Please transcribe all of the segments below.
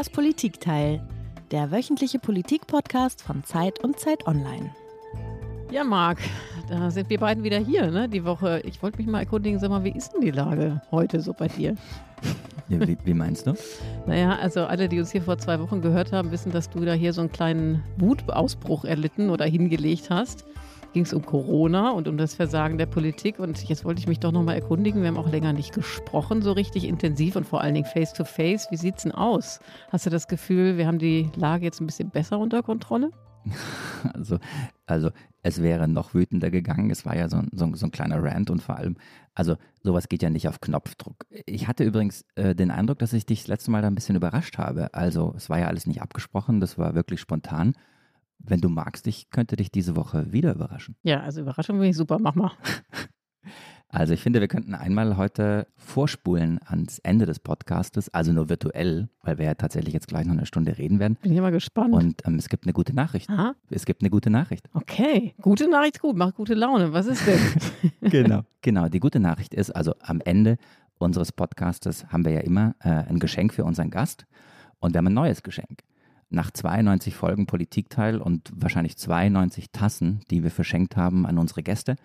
Das Politikteil, der wöchentliche Politik-Podcast von Zeit und Zeit Online. Ja, Marc, da sind wir beiden wieder hier, ne? Die Woche. Ich wollte mich mal erkundigen, sag mal, wie ist denn die Lage heute so bei dir? Ja, wie, wie, meinst du? Naja, also alle, die uns hier vor zwei Wochen gehört haben, wissen, dass du da hier so einen kleinen Wutausbruch erlitten oder hingelegt hast ging es um Corona und um das Versagen der Politik. Und jetzt wollte ich mich doch nochmal erkundigen. Wir haben auch länger nicht gesprochen, so richtig intensiv und vor allen Dingen face to face. Wie sieht es denn aus? Hast du das Gefühl, wir haben die Lage jetzt ein bisschen besser unter Kontrolle? Also, also es wäre noch wütender gegangen. Es war ja so, so, so, ein kleiner Rant und vor allem, also sowas geht ja nicht auf Knopfdruck. Ich hatte übrigens äh, den Eindruck, dass ich dich das letzte Mal da ein bisschen überrascht habe. Also es war ja alles nicht abgesprochen, das war wirklich spontan. Wenn du magst, ich könnte dich diese Woche wieder überraschen. Ja, also Überraschung finde ich super, mach mal. Also ich finde, wir könnten einmal heute vorspulen ans Ende des Podcastes, also nur virtuell, weil wir ja tatsächlich jetzt gleich noch eine Stunde reden werden. Bin ich mal gespannt. Und ähm, es gibt eine gute Nachricht. Aha. Es gibt eine gute Nachricht. Okay, gute Nachricht ist gut, macht gute Laune. Was ist denn? genau, genau. Die gute Nachricht ist, also am Ende unseres Podcastes haben wir ja immer äh, ein Geschenk für unseren Gast und wir haben ein neues Geschenk nach 92 Folgen Politikteil und wahrscheinlich 92 Tassen, die wir verschenkt haben an unsere Gäste,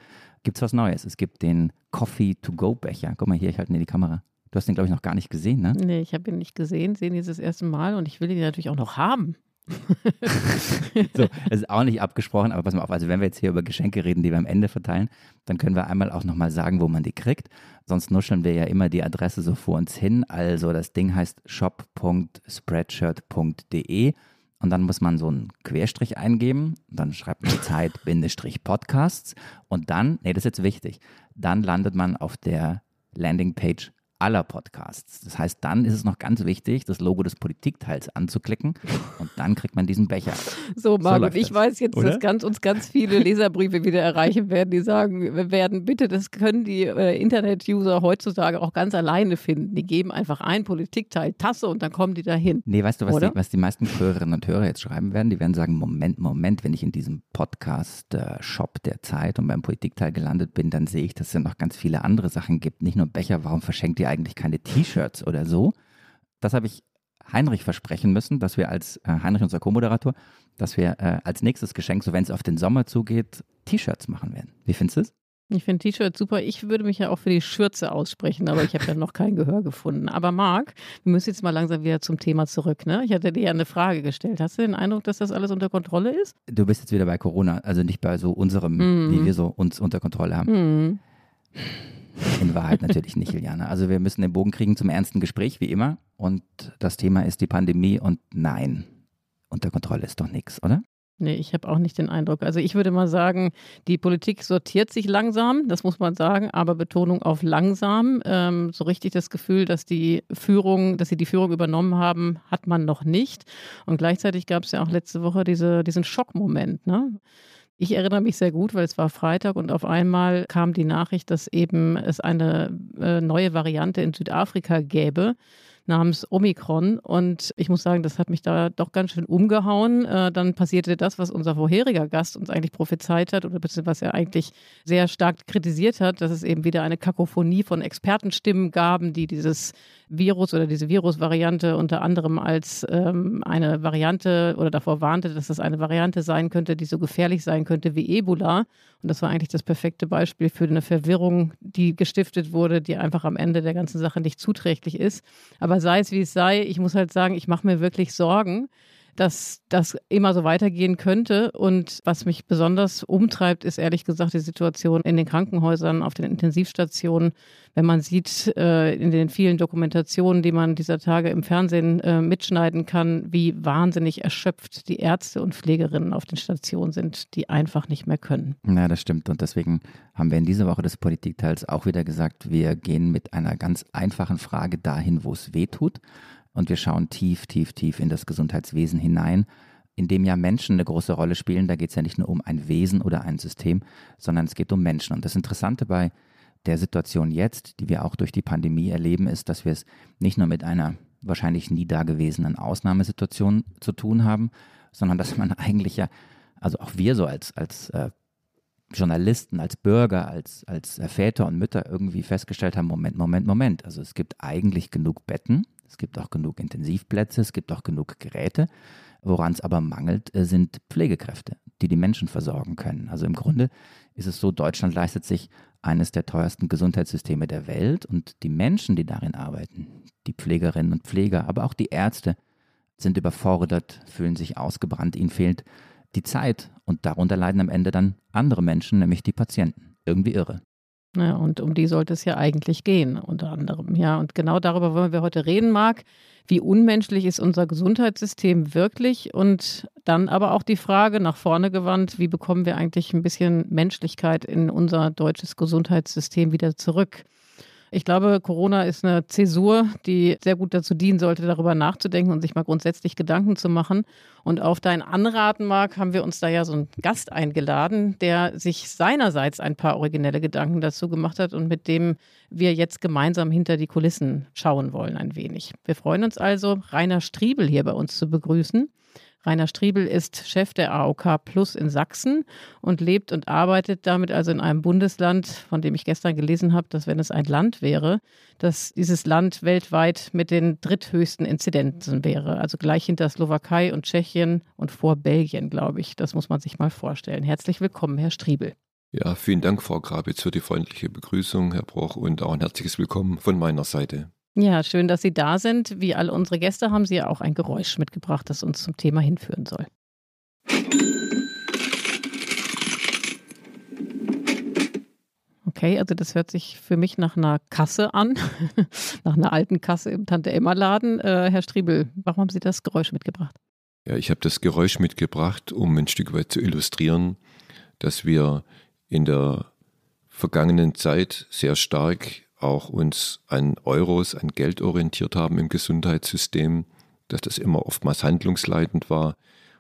gibt es was Neues. Es gibt den Coffee-to-Go-Becher. Guck mal hier, ich halte in die Kamera. Du hast den, glaube ich, noch gar nicht gesehen, ne? Nee, ich habe ihn nicht gesehen, sehen ihn das erste Mal und ich will ihn natürlich auch noch haben. so, es ist auch nicht abgesprochen, aber pass mal auf, also wenn wir jetzt hier über Geschenke reden, die wir am Ende verteilen, dann können wir einmal auch nochmal sagen, wo man die kriegt. Sonst nuscheln wir ja immer die Adresse so vor uns hin. Also das Ding heißt shop.spreadshirt.de und dann muss man so einen Querstrich eingeben, dann schreibt man Zeit-Podcasts und dann, nee, das ist jetzt wichtig, dann landet man auf der Landingpage aller Podcasts. Das heißt, dann ist es noch ganz wichtig, das Logo des Politikteils anzuklicken und dann kriegt man diesen Becher. So, Margot, so ich das, weiß jetzt, oder? dass ganz, uns ganz viele Leserbriefe wieder erreichen werden, die sagen werden, bitte, das können die äh, Internet-User heutzutage auch ganz alleine finden. Die geben einfach ein Politikteil Tasse und dann kommen die dahin. Nee, weißt du, was, die, was die, meisten Hörerinnen und Hörer jetzt schreiben werden? Die werden sagen, Moment, Moment, wenn ich in diesem Podcast-Shop der Zeit und beim Politikteil gelandet bin, dann sehe ich, dass es ja noch ganz viele andere Sachen gibt. Nicht nur Becher, warum verschenkt ihr ihr eigentlich keine T-Shirts oder so? Das habe ich Heinrich versprechen müssen, dass wir als äh, Heinrich, unser Co-Moderator, dass wir äh, als nächstes Geschenk, so wenn es auf den Sommer zugeht, T-Shirts machen werden. Wie findest du es? Ich finde T-Shirts super. Ich würde mich ja auch für die Schürze aussprechen, aber ich habe ja noch kein Gehör gefunden. Aber Marc, wir müssen jetzt mal langsam wieder zum Thema zurück. Ne? Ich hatte dir ja eine Frage gestellt. Hast du den Eindruck, dass das alles unter Kontrolle ist? Du bist jetzt wieder bei Corona, also nicht bei so unserem, mm. wie wir so uns unter Kontrolle haben. Mm. In Wahrheit natürlich nicht, Juliane. Also wir müssen den Bogen kriegen zum ernsten Gespräch, wie immer. Und das Thema ist die Pandemie und nein, unter Kontrolle ist doch nichts, oder? Nee, ich habe auch nicht den Eindruck. Also ich würde mal sagen, die Politik sortiert sich langsam, das muss man sagen, aber Betonung auf langsam. Ähm, so richtig das Gefühl, dass die Führung, dass sie die Führung übernommen haben, hat man noch nicht. Und gleichzeitig gab es ja auch letzte Woche diese, diesen Schockmoment. Ne? Ich erinnere mich sehr gut, weil es war Freitag und auf einmal kam die Nachricht, dass eben es eine äh, neue Variante in Südafrika gäbe namens Omikron. Und ich muss sagen, das hat mich da doch ganz schön umgehauen. Äh, dann passierte das, was unser vorheriger Gast uns eigentlich prophezeit hat oder was er eigentlich sehr stark kritisiert hat, dass es eben wieder eine Kakophonie von Expertenstimmen gab, die dieses Virus oder diese Virusvariante unter anderem als ähm, eine Variante oder davor warnte, dass das eine Variante sein könnte, die so gefährlich sein könnte wie Ebola. Und das war eigentlich das perfekte Beispiel für eine Verwirrung, die gestiftet wurde, die einfach am Ende der ganzen Sache nicht zuträglich ist. Aber sei es wie es sei, ich muss halt sagen, ich mache mir wirklich Sorgen, dass das immer so weitergehen könnte. Und was mich besonders umtreibt, ist ehrlich gesagt die Situation in den Krankenhäusern, auf den Intensivstationen. Wenn man sieht äh, in den vielen Dokumentationen, die man dieser Tage im Fernsehen äh, mitschneiden kann, wie wahnsinnig erschöpft die Ärzte und Pflegerinnen auf den Stationen sind, die einfach nicht mehr können. Ja, das stimmt. Und deswegen haben wir in dieser Woche des Politikteils auch wieder gesagt, wir gehen mit einer ganz einfachen Frage dahin, wo es weh tut und wir schauen tief, tief, tief in das Gesundheitswesen hinein, in dem ja Menschen eine große Rolle spielen. Da geht es ja nicht nur um ein Wesen oder ein System, sondern es geht um Menschen. Und das Interessante bei der Situation jetzt, die wir auch durch die Pandemie erleben, ist, dass wir es nicht nur mit einer wahrscheinlich nie dagewesenen Ausnahmesituation zu tun haben, sondern dass man eigentlich ja, also auch wir so als, als äh, Journalisten, als Bürger, als, als Väter und Mütter irgendwie festgestellt haben, Moment, Moment, Moment. Also es gibt eigentlich genug Betten Es gibt auch genug Intensivplätze, es gibt auch genug Geräte. Woran es aber mangelt, äh, sind Pflegekräfte, die die Menschen versorgen können. Also im Grunde ist es so, Deutschland leistet sich eines der teuersten Gesundheitssysteme der Welt und die Menschen, die darin arbeiten, die Pflegerinnen und Pfleger, aber auch die Ärzte, sind überfordert, fühlen sich ausgebrannt, ihnen fehlt die Zeit und darunter leiden am Ende dann andere Menschen, nämlich die Patienten. Irgendwie irre. Ja, und um die sollte es ja eigentlich gehen, unter anderem. Ja, und genau darüber wollen wir heute reden, Marc. Wie unmenschlich ist unser Gesundheitssystem wirklich? Und dann aber auch die Frage nach vorne gewandt, wie bekommen wir eigentlich ein bisschen Menschlichkeit in unser deutsches Gesundheitssystem wieder zurück? Ich glaube, Corona ist eine Zäsur, die sehr gut dazu dienen sollte, darüber nachzudenken und sich mal grundsätzlich Gedanken zu machen. Und auf dein Anraten, Marc, haben wir uns da ja so einen Gast eingeladen, der sich seinerseits ein paar originelle Gedanken dazu gemacht hat und mit dem wir jetzt gemeinsam hinter die Kulissen schauen wollen ein wenig. Wir freuen uns also, Rainer Striebel hier bei uns zu begrüßen. Rainer Striebel ist Chef der AOK Plus in Sachsen und lebt und arbeitet damit also in einem Bundesland, von dem ich gestern gelesen habe, dass wenn es ein Land wäre, dass dieses Land weltweit mit den dritthöchsten Inzidenzen wäre. Also gleich hinter Slowakei und Tschechien und vor Belgien, glaube ich. Das muss man sich mal vorstellen. Herzlich willkommen, Herr Striebel. Ja, vielen Dank, Frau Grabitz, für die freundliche Begrüßung, Herr Broch, und auch ein herzliches Willkommen von meiner Seite. Ja, schön, dass Sie da sind. Wie alle unsere Gäste haben Sie ja auch ein Geräusch mitgebracht, das uns zum Thema hinführen soll. Okay, also das hört sich für mich nach einer Kasse an, nach einer alten Kasse im Tante-Emma-Laden. Äh, Herr Striebel, warum haben Sie das Geräusch mitgebracht? Ja, ich habe das Geräusch mitgebracht, um ein Stück weit zu illustrieren, dass wir in der vergangenen Zeit sehr stark auch uns an Euros, an Geld orientiert haben im Gesundheitssystem, dass das immer oftmals handlungsleitend war.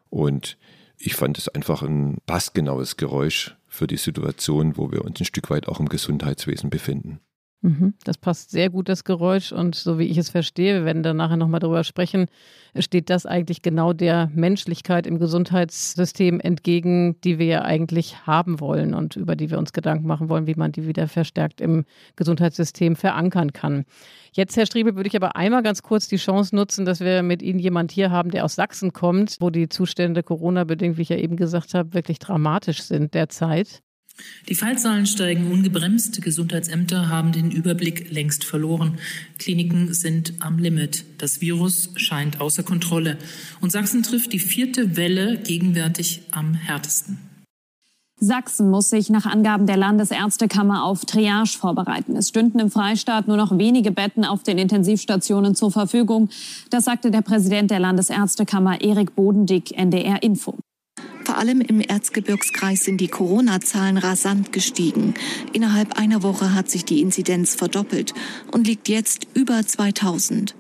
Und ich fand es einfach ein passgenaues Geräusch für die Situation, wo wir uns ein Stück weit auch im Gesundheitswesen befinden. Mhm. Das passt sehr gut, das Geräusch. Und so wie ich es verstehe, wir werden dann nachher nochmal darüber sprechen, steht das eigentlich genau der Menschlichkeit im Gesundheitssystem entgegen, die wir ja eigentlich haben wollen und über die wir uns Gedanken machen wollen, wie man die wieder verstärkt im Gesundheitssystem verankern kann. Jetzt, Herr Striebel, würde ich aber einmal ganz kurz die Chance nutzen, dass wir mit Ihnen jemand hier haben, der aus Sachsen kommt, wo die Zustände Corona-bedingt, wie ich ja eben gesagt habe, wirklich dramatisch sind derzeit. Die Fallzahlen steigen ungebremst. Gesundheitsämter haben den Überblick längst verloren. Kliniken sind am Limit. Das Virus scheint außer Kontrolle. Und Sachsen trifft die vierte Welle gegenwärtig am härtesten. Sachsen muss sich nach Angaben der Landesärztekammer auf Triage vorbereiten. Es stünden im Freistaat nur noch wenige Betten auf den Intensivstationen zur Verfügung. Das sagte der Präsident der Landesärztekammer Erik Bodendick NDR Info. Vor allem im Erzgebirgskreis sind die Corona-Zahlen rasant gestiegen. Innerhalb einer Woche hat sich die Inzidenz verdoppelt und liegt jetzt über 2000.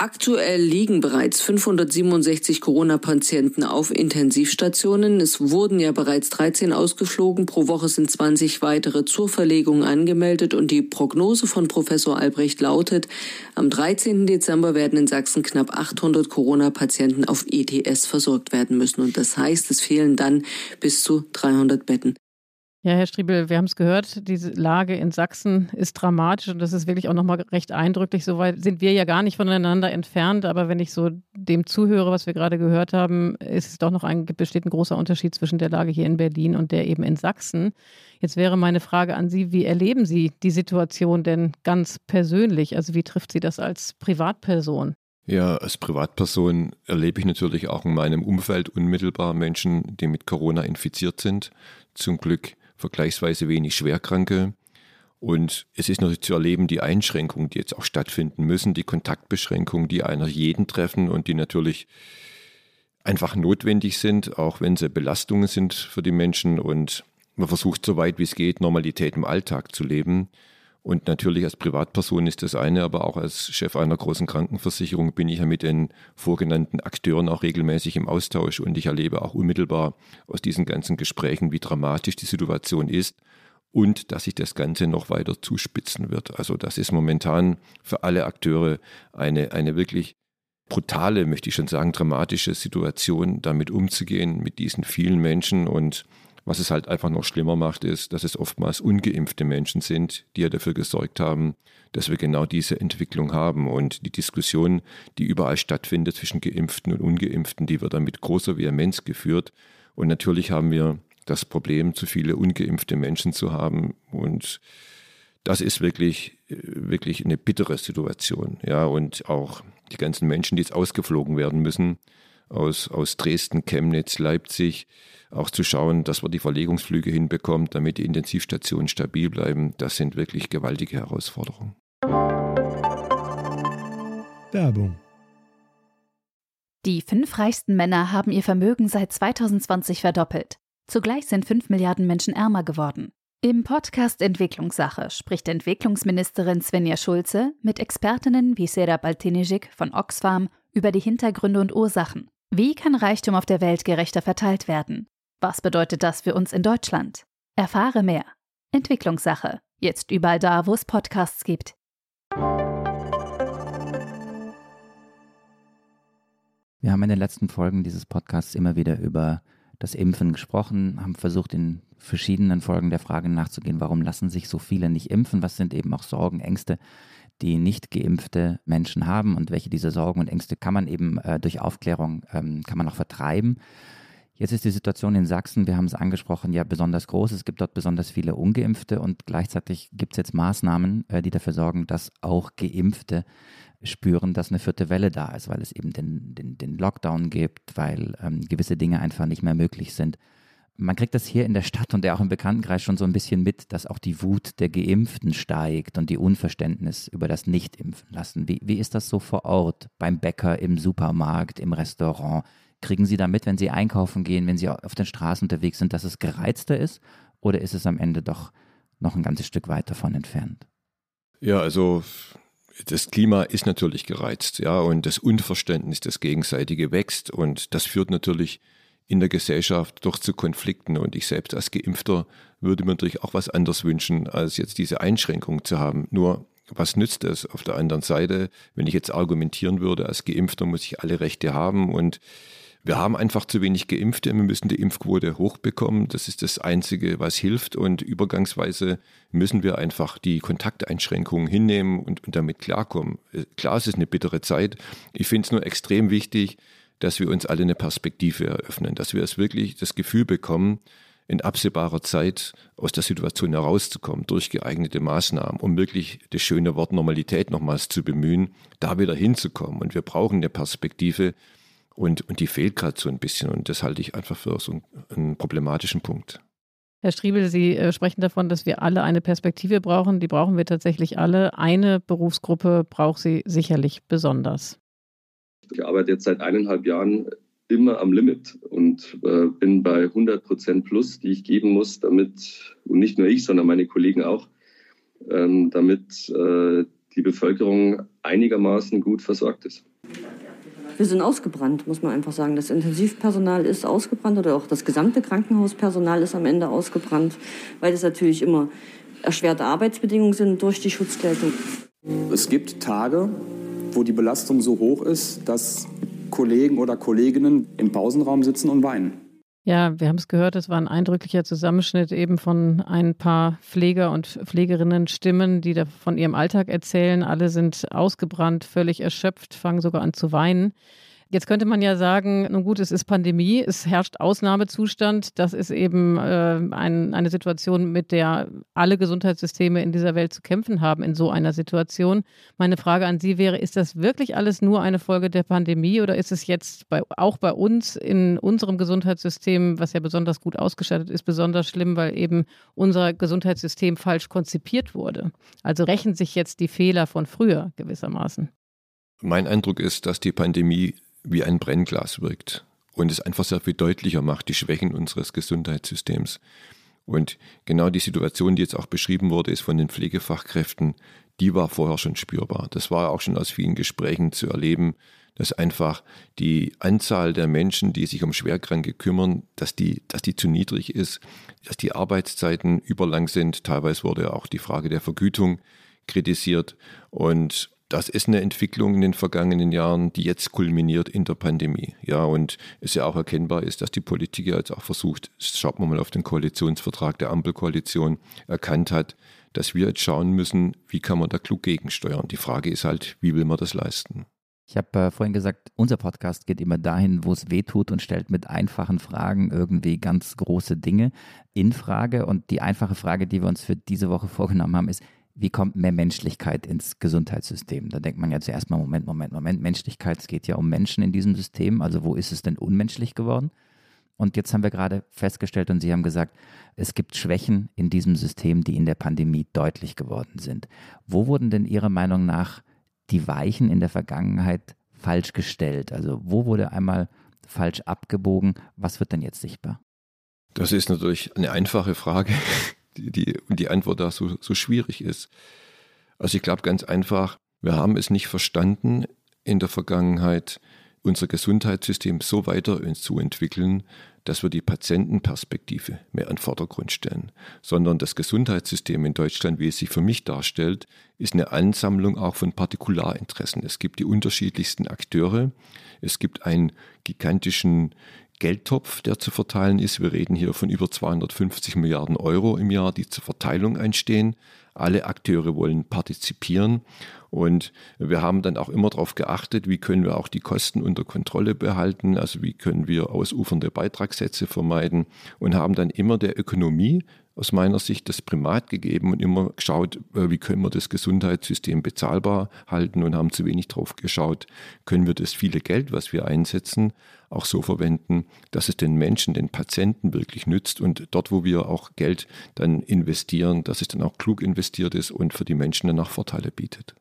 Aktuell liegen bereits 567 Corona-Patienten auf Intensivstationen. Es wurden ja bereits 13 ausgeflogen. Pro Woche sind 20 weitere zur Verlegung angemeldet. Und die Prognose von Professor Albrecht lautet, am 13. Dezember werden in Sachsen knapp 800 Corona-Patienten auf ETS versorgt werden müssen. Und das heißt, es fehlen dann bis zu 300 Betten. Ja, Herr Striebel, wir haben es gehört, diese Lage in Sachsen ist dramatisch und das ist wirklich auch nochmal recht eindrücklich. Soweit sind wir ja gar nicht voneinander entfernt, aber wenn ich so dem zuhöre, was wir gerade gehört haben, ist es doch noch ein, besteht ein großer Unterschied zwischen der Lage hier in Berlin und der eben in Sachsen. Jetzt wäre meine Frage an Sie, wie erleben Sie die Situation denn ganz persönlich? Also wie trifft Sie das als Privatperson? Ja, als Privatperson erlebe ich natürlich auch in meinem Umfeld unmittelbar Menschen, die mit Corona infiziert sind. Zum Glück vergleichsweise wenig Schwerkranke. Und es ist natürlich zu erleben, die Einschränkungen, die jetzt auch stattfinden müssen, die Kontaktbeschränkungen, die einer jeden treffen und die natürlich einfach notwendig sind, auch wenn sie Belastungen sind für die Menschen. Und man versucht so weit wie es geht, Normalität im Alltag zu leben. Und natürlich als Privatperson ist das eine, aber auch als Chef einer großen Krankenversicherung bin ich ja mit den vorgenannten Akteuren auch regelmäßig im Austausch und ich erlebe auch unmittelbar aus diesen ganzen Gesprächen, wie dramatisch die Situation ist und dass sich das Ganze noch weiter zuspitzen wird. Also das ist momentan für alle Akteure eine, eine wirklich brutale, möchte ich schon sagen, dramatische Situation, damit umzugehen mit diesen vielen Menschen und Was es halt einfach noch schlimmer macht, ist, dass es oftmals ungeimpfte Menschen sind, die ja dafür gesorgt haben, dass wir genau diese Entwicklung haben. Und die Diskussion, die überall stattfindet zwischen Geimpften und Ungeimpften, die wird dann mit großer Vehemenz geführt. Und natürlich haben wir das Problem, zu viele ungeimpfte Menschen zu haben. Und das ist wirklich, wirklich eine bittere Situation. Ja, und auch die ganzen Menschen, die jetzt ausgeflogen werden müssen, aus, aus Dresden, Chemnitz, Leipzig, auch zu schauen, dass man die Verlegungsflüge hinbekommt, damit die Intensivstationen stabil bleiben, das sind wirklich gewaltige Herausforderungen. Werbung. Die fünf reichsten Männer haben ihr Vermögen seit 2020 verdoppelt. Zugleich sind fünf Milliarden Menschen ärmer geworden. Im Podcast Entwicklungssache spricht Entwicklungsministerin Svenja Schulze mit Expertinnen wie Serap Altinijik von Oxfam über die Hintergründe und Ursachen. Wie kann Reichtum auf der Welt gerechter verteilt werden? Was bedeutet das für uns in Deutschland? Erfahre mehr. Entwicklungssache. Jetzt überall da, wo es Podcasts gibt. Wir haben in den letzten Folgen dieses Podcasts immer wieder über das Impfen gesprochen, haben versucht, in verschiedenen Folgen der Frage nachzugehen, warum lassen sich so viele nicht impfen, was sind eben auch Sorgen, Ängste, die nicht geimpfte Menschen haben und welche dieser Sorgen und Ängste kann man eben äh, durch Aufklärung, ähm, kann man auch vertreiben. Jetzt ist die Situation in Sachsen, wir haben es angesprochen, ja besonders groß. Es gibt dort besonders viele Ungeimpfte und gleichzeitig gibt es jetzt Maßnahmen, äh, die dafür sorgen, dass auch Geimpfte spüren, dass eine vierte Welle da ist, weil es eben den, den, den Lockdown gibt, weil ähm, gewisse Dinge einfach nicht mehr möglich sind. Man kriegt das hier in der Stadt und auch im Bekanntenkreis schon so ein bisschen mit, dass auch die Wut der Geimpften steigt und die Unverständnis über das Nicht-Impfen lassen. Wie, wie ist das so vor Ort, beim Bäcker, im Supermarkt, im Restaurant? Kriegen Sie da mit, wenn Sie einkaufen gehen, wenn Sie auf den Straßen unterwegs sind, dass es gereizter ist? Oder ist es am Ende doch noch ein ganzes Stück weit davon entfernt? Ja, also das Klima ist natürlich gereizt, ja, und das Unverständnis, das Gegenseitige wächst und das führt natürlich in der Gesellschaft doch zu Konflikten. Und ich selbst als Geimpfter würde mir natürlich auch was anderes wünschen, als jetzt diese Einschränkung zu haben. Nur was nützt es auf der anderen Seite, wenn ich jetzt argumentieren würde, als Geimpfter muss ich alle Rechte haben und wir haben einfach zu wenig Geimpfte. Wir müssen die Impfquote hochbekommen. Das ist das Einzige, was hilft. Und übergangsweise müssen wir einfach die Kontakteinschränkungen hinnehmen und, und damit klarkommen. Äh, klar, es ist eine bittere Zeit. Ich finde es nur extrem wichtig, dass wir uns alle eine Perspektive eröffnen, dass wir es wirklich das Gefühl bekommen, in absehbarer Zeit aus der Situation herauszukommen durch geeignete Maßnahmen, um wirklich das schöne Wort Normalität nochmals zu bemühen, da wieder hinzukommen. Und wir brauchen eine Perspektive, und, und die fehlt gerade so ein bisschen. Und das halte ich einfach für so einen, einen problematischen Punkt. Herr Striebel, Sie äh, sprechen davon, dass wir alle eine Perspektive brauchen. Die brauchen wir tatsächlich alle. Eine Berufsgruppe braucht sie sicherlich besonders. Ich arbeite jetzt seit eineinhalb Jahren immer am Limit und äh, bin bei 100 Prozent plus, die ich geben muss, damit, und nicht nur ich, sondern meine Kollegen auch, ähm, damit äh, die Bevölkerung einigermaßen gut versorgt ist wir sind ausgebrannt, muss man einfach sagen. Das Intensivpersonal ist ausgebrannt oder auch das gesamte Krankenhauspersonal ist am Ende ausgebrannt, weil es natürlich immer erschwerte Arbeitsbedingungen sind durch die Schutzkleidung. Es gibt Tage, wo die Belastung so hoch ist, dass Kollegen oder Kolleginnen im Pausenraum sitzen und weinen. Ja, wir haben es gehört, es war ein eindrücklicher Zusammenschnitt eben von ein paar Pfleger und Pflegerinnen Stimmen, die da von ihrem Alltag erzählen. Alle sind ausgebrannt, völlig erschöpft, fangen sogar an zu weinen. Jetzt könnte man ja sagen, nun gut, es ist Pandemie, es herrscht Ausnahmezustand. Das ist eben äh, ein, eine Situation, mit der alle Gesundheitssysteme in dieser Welt zu kämpfen haben in so einer Situation. Meine Frage an Sie wäre, ist das wirklich alles nur eine Folge der Pandemie oder ist es jetzt bei, auch bei uns in unserem Gesundheitssystem, was ja besonders gut ausgestattet ist, besonders schlimm, weil eben unser Gesundheitssystem falsch konzipiert wurde? Also rächen sich jetzt die Fehler von früher gewissermaßen. Mein Eindruck ist, dass die Pandemie wie ein Brennglas wirkt und es einfach sehr viel deutlicher macht, die Schwächen unseres Gesundheitssystems. Und genau die Situation, die jetzt auch beschrieben wurde, ist von den Pflegefachkräften, die war vorher schon spürbar. Das war auch schon aus vielen Gesprächen zu erleben, dass einfach die Anzahl der Menschen, die sich um Schwerkranke kümmern, dass die, dass die zu niedrig ist, dass die Arbeitszeiten überlang sind. Teilweise wurde auch die Frage der Vergütung kritisiert. Und das ist eine Entwicklung in den vergangenen Jahren, die jetzt kulminiert in der Pandemie. Ja, und es ja auch erkennbar ist, dass die Politik ja jetzt auch versucht, schaut man mal auf den Koalitionsvertrag der Ampelkoalition, erkannt hat, dass wir jetzt schauen müssen, wie kann man da klug gegensteuern. Die Frage ist halt, wie will man das leisten? Ich habe äh, vorhin gesagt, unser Podcast geht immer dahin, wo es weh tut und stellt mit einfachen Fragen irgendwie ganz große Dinge in Frage. Und die einfache Frage, die wir uns für diese Woche vorgenommen haben, ist, wie kommt mehr Menschlichkeit ins Gesundheitssystem? Da denkt man ja zuerst mal, Moment, Moment, Moment, Menschlichkeit, es geht ja um Menschen in diesem System, also wo ist es denn unmenschlich geworden? Und jetzt haben wir gerade festgestellt und Sie haben gesagt, es gibt Schwächen in diesem System, die in der Pandemie deutlich geworden sind. Wo wurden denn Ihrer Meinung nach die Weichen in der Vergangenheit falsch gestellt? Also wo wurde einmal falsch abgebogen? Was wird denn jetzt sichtbar? Das ist natürlich eine einfache Frage die, die, Antwort da so, so schwierig ist. Also ich glaube ganz einfach, wir haben es nicht verstanden, in der Vergangenheit unser Gesundheitssystem so weiter zu entwickeln, dass wir die Patientenperspektive mehr in den Vordergrund stellen, sondern das Gesundheitssystem in Deutschland, wie es sich für mich darstellt, ist eine Ansammlung auch von Partikularinteressen. Es gibt die unterschiedlichsten Akteure, es gibt einen gigantischen Geldtopf, der zu verteilen ist. Wir reden hier von über 250 Milliarden Euro im Jahr, die zur Verteilung einstehen. Alle Akteure wollen partizipieren und wir haben dann auch immer darauf geachtet, wie können wir auch die Kosten unter Kontrolle behalten, also wie können wir ausufernde Beitragssätze vermeiden und haben dann immer der Ökonomie aus meiner Sicht das Primat gegeben und immer geschaut, äh, wie können wir das Gesundheitssystem bezahlbar halten und haben zu wenig drauf geschaut, können wir das viele Geld, was wir einsetzen, auch so verwenden, dass es den Menschen, den Patienten wirklich nützt und dort, wo wir auch Geld dann investieren, dass es dann auch klug investiert ist und für die Menschen dann auch Vorteile bietet.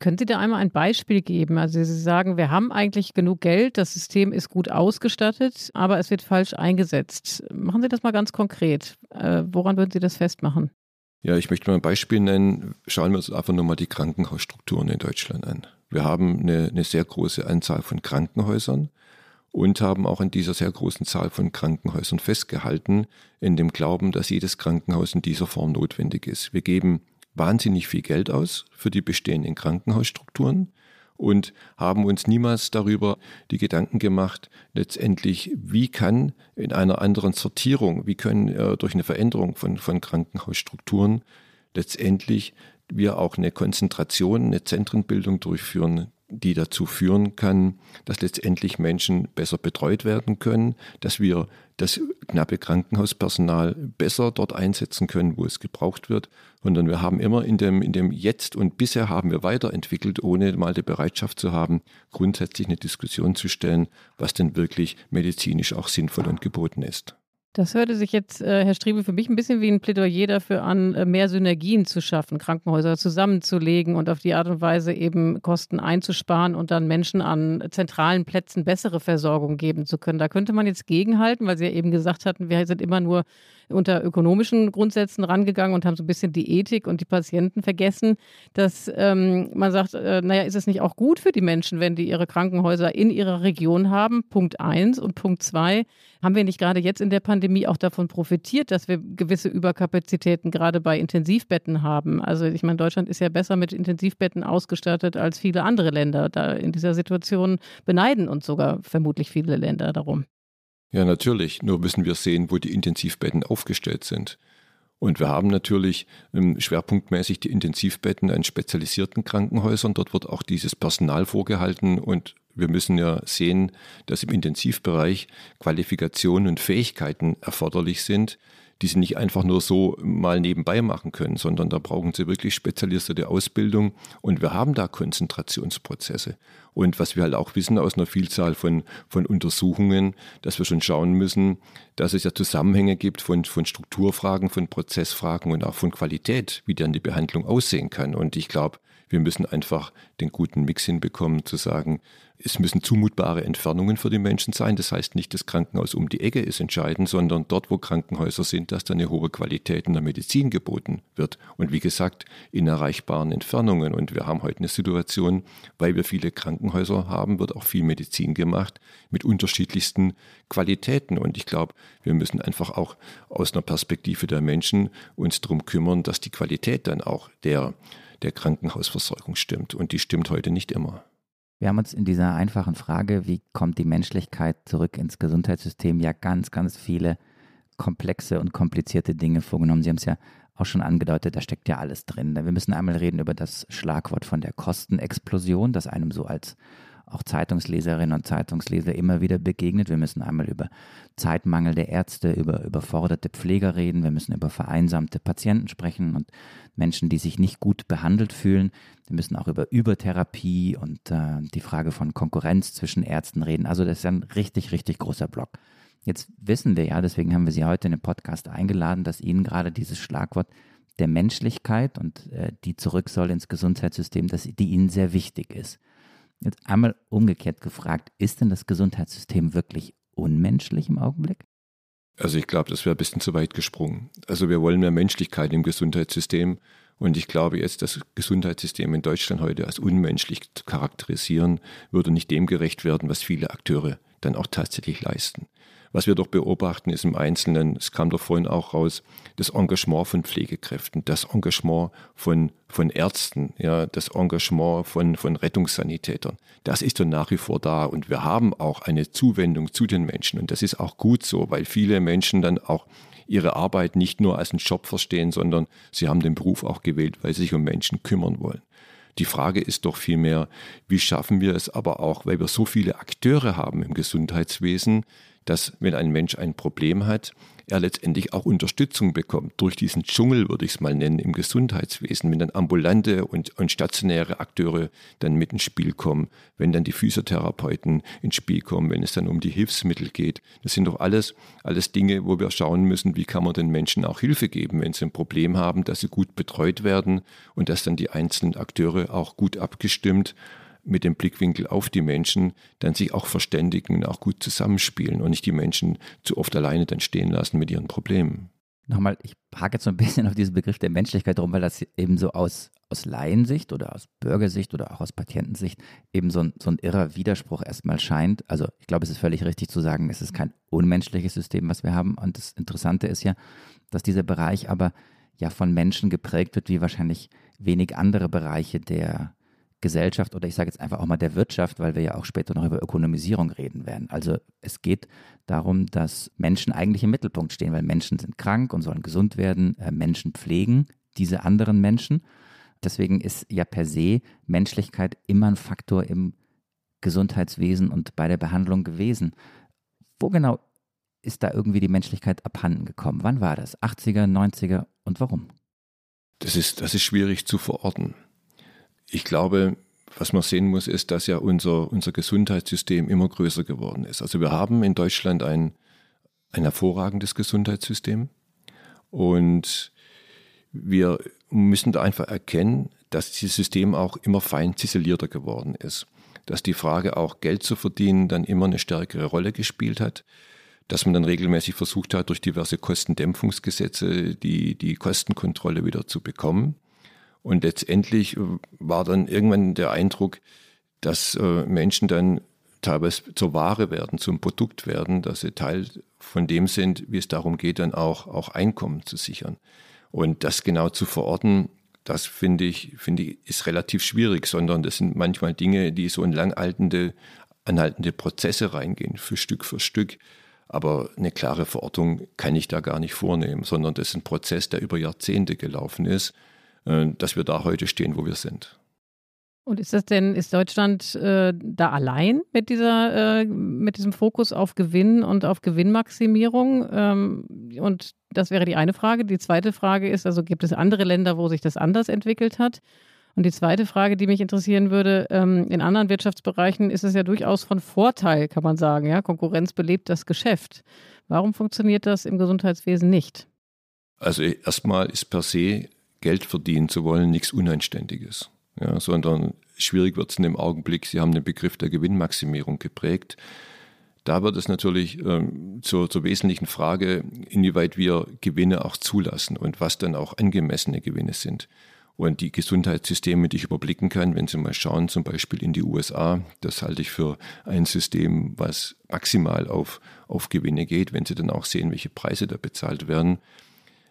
Können Sie da einmal ein Beispiel geben? Also Sie sagen, wir haben eigentlich genug Geld, das System ist gut ausgestattet, aber es wird falsch eingesetzt. Machen Sie das mal ganz konkret. Äh, woran würden Sie das festmachen? Ja, ich möchte mal ein Beispiel nennen. Schauen wir uns einfach nur mal die Krankenhausstrukturen in Deutschland an. Wir haben eine, eine sehr große Anzahl von Krankenhäusern und haben auch an dieser sehr großen Zahl von Krankenhäusern festgehalten, in dem Glauben, dass jedes Krankenhaus in dieser Form notwendig ist. Wir geben wahnsinnig viel Geld aus für die bestehenden Krankenhausstrukturen und haben uns niemals darüber die Gedanken gemacht, letztendlich, wie kann in einer anderen Sortierung, wie können äh, durch eine Veränderung von, von Krankenhausstrukturen letztendlich wir auch eine Konzentration, eine Zentrenbildung durchführen, die dazu führen kann, dass letztendlich Menschen besser betreut werden können, dass wir das knappe Krankenhauspersonal besser dort einsetzen können, wo es gebraucht wird, sondern wir haben immer in dem, in dem Jetzt und bisher haben wir weiterentwickelt, ohne mal die Bereitschaft zu haben, grundsätzlich eine Diskussion zu stellen, was denn wirklich medizinisch auch sinnvoll und geboten ist. Das hörte sich jetzt, äh, Herr Striebe, für mich ein bisschen wie ein Plädoyer dafür an, äh, mehr Synergien zu schaffen, Krankenhäuser zusammenzulegen und auf die Art und Weise eben Kosten einzusparen und dann Menschen an zentralen Plätzen bessere Versorgung geben zu können. Da könnte man jetzt gegenhalten, weil Sie ja eben gesagt hatten, wir sind immer nur unter ökonomischen Grundsätzen rangegangen und haben so ein bisschen die Ethik und die Patienten vergessen, dass ähm, man sagt, äh, naja, ist es nicht auch gut für die Menschen, wenn die ihre Krankenhäuser in ihrer Region haben? Punkt eins. Und Punkt zwei, haben wir nicht gerade jetzt in der Pandemie auch davon profitiert, dass wir gewisse Überkapazitäten gerade bei Intensivbetten haben? Also ich meine, Deutschland ist ja besser mit Intensivbetten ausgestattet als viele andere Länder. Da in dieser Situation beneiden uns sogar vermutlich viele Länder darum. Ja, natürlich. Nur müssen wir sehen, wo die Intensivbetten aufgestellt sind. Und wir haben natürlich ähm, schwerpunktmäßig die Intensivbetten an spezialisierten Krankenhäusern. Dort wird auch dieses Personal vorgehalten. Und wir müssen ja sehen, dass im Intensivbereich Qualifikationen und Fähigkeiten erforderlich sind, die sie nicht einfach nur so mal nebenbei machen können, sondern da brauchen sie wirklich spezialisierte Ausbildung und wir haben da Konzentrationsprozesse. Und was wir halt auch wissen aus einer Vielzahl von, von Untersuchungen, dass wir schon schauen müssen, dass es ja Zusammenhänge gibt von, von Strukturfragen, von Prozessfragen und auch von Qualität, wie dann die Behandlung aussehen kann. Und ich glaube, wir müssen einfach den guten Mix hinbekommen, zu sagen, es müssen zumutbare Entfernungen für die Menschen sein. Das heißt nicht, das Krankenhaus um die Ecke ist entscheidend, sondern dort, wo Krankenhäuser sind, dass da eine hohe Qualität in der Medizin geboten wird. Und wie gesagt, in erreichbaren Entfernungen. Und wir haben heute eine Situation, weil wir viele Krankenhäuser haben, wird auch viel Medizin gemacht mit unterschiedlichsten Qualitäten. Und ich glaube, wir müssen einfach auch aus einer Perspektive der Menschen uns darum kümmern, dass die Qualität dann auch der der Krankenhausversorgung stimmt. Und die stimmt heute nicht immer. Wir haben uns in dieser einfachen Frage, wie kommt die Menschlichkeit zurück ins Gesundheitssystem, ja ganz, ganz viele komplexe und komplizierte Dinge vorgenommen. Sie haben es ja auch schon angedeutet, da steckt ja alles drin. Wir müssen einmal reden über das Schlagwort von der Kostenexplosion, das einem so als auch Zeitungsleserinnen und Zeitungsleser immer wieder begegnet. Wir müssen einmal über Zeitmangel der Ärzte, über überforderte Pfleger reden. Wir müssen über vereinsamte Patienten sprechen und Menschen, die sich nicht gut behandelt fühlen. Wir müssen auch über Übertherapie und äh, die Frage von Konkurrenz zwischen Ärzten reden. Also das ist ein richtig, richtig großer Block. Jetzt wissen wir ja, deswegen haben wir Sie heute in den Podcast eingeladen, dass Ihnen gerade dieses Schlagwort der Menschlichkeit und äh, die zurück soll ins Gesundheitssystem, dass die Ihnen sehr wichtig ist. Jetzt einmal umgekehrt gefragt, ist denn das Gesundheitssystem wirklich unmenschlich im Augenblick? Also ich glaube, das wäre ein bisschen zu weit gesprungen. Also wir wollen mehr Menschlichkeit im Gesundheitssystem und ich glaube jetzt, das Gesundheitssystem in Deutschland heute als unmenschlich zu charakterisieren, würde nicht dem gerecht werden, was viele Akteure dann auch tatsächlich leisten. Was wir doch beobachten, ist im Einzelnen, es kam doch vorhin auch raus, das Engagement von Pflegekräften, das Engagement von, von Ärzten, ja, das Engagement von, von Rettungssanitätern. Das ist doch nach wie vor da und wir haben auch eine Zuwendung zu den Menschen und das ist auch gut so, weil viele Menschen dann auch ihre Arbeit nicht nur als einen Job verstehen, sondern sie haben den Beruf auch gewählt, weil sie sich um Menschen kümmern wollen. Die Frage ist doch vielmehr, wie schaffen wir es aber auch, weil wir so viele Akteure haben im Gesundheitswesen, dass wenn ein Mensch ein Problem hat, er letztendlich auch Unterstützung bekommt durch diesen Dschungel, würde ich es mal nennen, im Gesundheitswesen, wenn dann ambulante und, und stationäre Akteure dann mit ins Spiel kommen, wenn dann die Physiotherapeuten ins Spiel kommen, wenn es dann um die Hilfsmittel geht. Das sind doch alles, alles Dinge, wo wir schauen müssen, wie kann man den Menschen auch Hilfe geben, wenn sie ein Problem haben, dass sie gut betreut werden und dass dann die einzelnen Akteure auch gut abgestimmt mit dem Blickwinkel auf die Menschen dann sich auch verständigen, auch gut zusammenspielen und nicht die Menschen zu oft alleine dann stehen lassen mit ihren Problemen. Nochmal, ich hake jetzt so ein bisschen auf diesen Begriff der Menschlichkeit drum, weil das eben so aus, aus Laiensicht oder aus Bürgersicht oder auch aus Patientensicht eben so ein, so ein irrer Widerspruch erstmal scheint. Also ich glaube, es ist völlig richtig zu sagen, es ist kein unmenschliches System, was wir haben. Und das Interessante ist ja, dass dieser Bereich aber ja von Menschen geprägt wird, wie wahrscheinlich wenig andere Bereiche der, Gesellschaft oder ich sage jetzt einfach auch mal der Wirtschaft, weil wir ja auch später noch über Ökonomisierung reden werden. Also es geht darum, dass Menschen eigentlich im Mittelpunkt stehen, weil Menschen sind krank und sollen gesund werden. Äh, Menschen pflegen diese anderen Menschen. Deswegen ist ja per se Menschlichkeit immer ein Faktor im Gesundheitswesen und bei der Behandlung gewesen. Wo genau ist da irgendwie die Menschlichkeit abhanden gekommen? Wann war das? 80er, 90er und warum? Das ist, das ist schwierig zu verorten. Ich glaube, was man sehen muss, ist, dass ja unser, unser Gesundheitssystem immer größer geworden ist. Also wir haben in Deutschland ein, ein hervorragendes Gesundheitssystem und wir müssen da einfach erkennen, dass dieses System auch immer fein ziselierter geworden ist. Dass die Frage auch Geld zu verdienen dann immer eine stärkere Rolle gespielt hat. Dass man dann regelmäßig versucht hat, durch diverse Kostendämpfungsgesetze die, die Kostenkontrolle wieder zu bekommen. Und letztendlich war dann irgendwann der Eindruck, dass äh, Menschen dann teilweise zur Ware werden, zum Produkt werden, dass sie Teil von dem sind, wie es darum geht, dann auch, auch Einkommen zu sichern. Und das genau zu verorten, das finde ich, finde ich, ist relativ schwierig, sondern das sind manchmal Dinge, die so in langaltende, anhaltende Prozesse reingehen, für Stück für Stück. Aber eine klare Verortung kann ich da gar nicht vornehmen, sondern das ist ein Prozess, der über Jahrzehnte gelaufen ist äh, dass wir da heute stehen, wo wir sind. Und ist das denn, ist Deutschland äh, da allein mit dieser, äh, mit diesem Fokus auf Gewinn und auf Gewinnmaximierung? Ähm, und das wäre die eine Frage. Die zweite Frage ist, also gibt es andere Länder, wo sich das anders entwickelt hat? Und die zweite Frage, die mich interessieren würde, ähm, in anderen Wirtschaftsbereichen ist es ja durchaus von Vorteil, kann man sagen. Ja? Konkurrenz belebt das Geschäft. Warum funktioniert das im Gesundheitswesen nicht? Also erstmal ist per se Geld verdienen zu wollen, nichts Unanständiges. Ja, sondern schwierig wird es in dem Augenblick, Sie haben den Begriff der Gewinnmaximierung geprägt. Da wird es natürlich ähm, zur, zur wesentlichen Frage, inwieweit wir Gewinne auch zulassen und was dann auch angemessene Gewinne sind. Und die Gesundheitssysteme, die ich überblicken kann, wenn Sie mal schauen, zum Beispiel in die USA, das halte ich für ein System, was maximal auf, auf Gewinne geht, wenn Sie dann auch sehen, welche Preise da bezahlt werden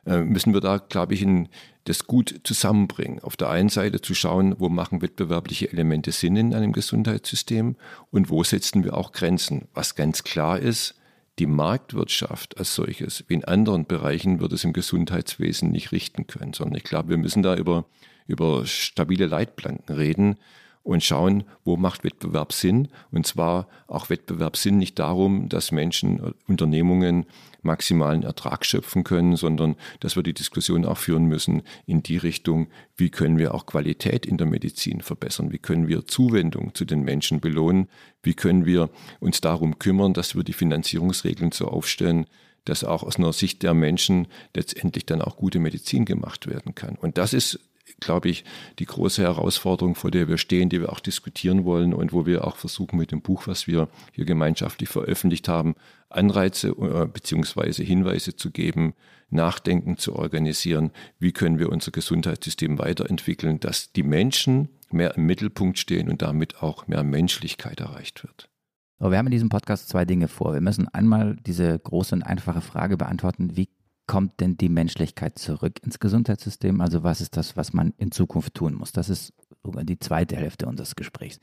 müssen wir da, glaube ich, in, das gut zusammenbringen. Auf der einen Seite zu schauen, wo machen wettbewerbliche Elemente Sinn in einem Gesundheitssystem und wo setzen wir auch Grenzen. Was ganz klar ist, die Marktwirtschaft als solches, wie in anderen Bereichen, wird es im Gesundheitswesen nicht richten können, sondern ich glaube, wir müssen da über, über stabile Leitplanken reden, und schauen, wo macht Wettbewerb Sinn. Und zwar auch Wettbewerb Sinn nicht darum, dass Menschen, äh, Unternehmungen maximalen Ertrag schöpfen können, sondern dass wir die Diskussion auch führen müssen in die Richtung, wie können wir auch Qualität in der Medizin verbessern, wie können wir Zuwendung zu den Menschen belohnen, wie können wir uns darum kümmern, dass wir die Finanzierungsregeln so aufstellen, dass auch aus einer Sicht der Menschen letztendlich dann auch gute Medizin gemacht werden kann. Und das ist glaube ich, die große Herausforderung, vor der wir stehen, die wir auch diskutieren wollen und wo wir auch versuchen mit dem Buch, was wir hier gemeinschaftlich veröffentlicht haben, Anreize äh, bzw. Hinweise zu geben, Nachdenken zu organisieren, wie können wir unser Gesundheitssystem weiterentwickeln, dass die Menschen mehr im Mittelpunkt stehen und damit auch mehr Menschlichkeit erreicht wird. Aber wir haben in diesem Podcast zwei Dinge vor. Wir müssen einmal diese große und einfache Frage beantworten, wie kommt denn die Menschlichkeit zurück ins Gesundheitssystem? Also was ist das, was man in Zukunft tun muss? Das ist sogar die zweite Hälfte unseres Gesprächs.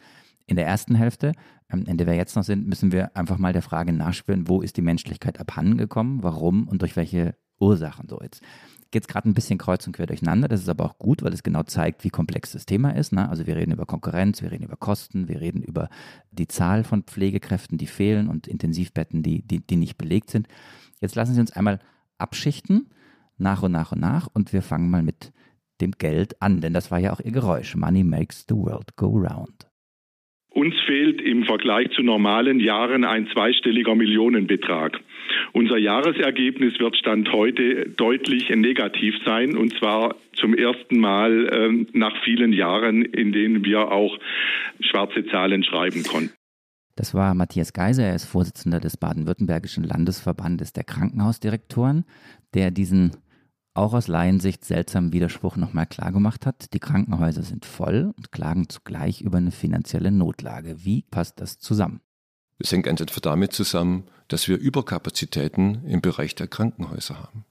In der ersten Hälfte, ähm, in der wir jetzt noch sind, müssen wir einfach mal der Frage nachspüren, wo ist die Menschlichkeit abhandengekommen, warum und durch welche Ursachen so jetzt. Geht es gerade ein bisschen kreuz und quer durcheinander. Das ist aber auch gut, weil es genau zeigt, wie komplex das Thema ist. Ne? Also wir reden über Konkurrenz, wir reden über Kosten, wir reden über die Zahl von Pflegekräften, die fehlen und Intensivbetten, die, die, die nicht belegt sind. Jetzt lassen Sie uns einmal abschichten, nach und nach und nach. Und wir fangen mal mit dem Geld an, denn das war ja auch ihr Geräusch. Money makes the world go round. Uns fehlt im Vergleich zu normalen Jahren ein zweistelliger Millionenbetrag. Unser Jahresergebnis wird Stand heute deutlich negativ sein, und zwar zum ersten Mal äh, nach vielen Jahren, in denen wir auch schwarze Zahlen schreiben konnten. Das war Matthias Geiser, er ist Vorsitzender des Baden-Württembergischen Landesverbandes der Krankenhausdirektoren, der diesen auch aus Laiensicht seltsamen Widerspruch nochmal klargemacht hat. Die Krankenhäuser sind voll und klagen zugleich über eine finanzielle Notlage. Wie passt das zusammen? Es hängt einfach damit zusammen, dass wir Überkapazitäten im Bereich der Krankenhäuser haben.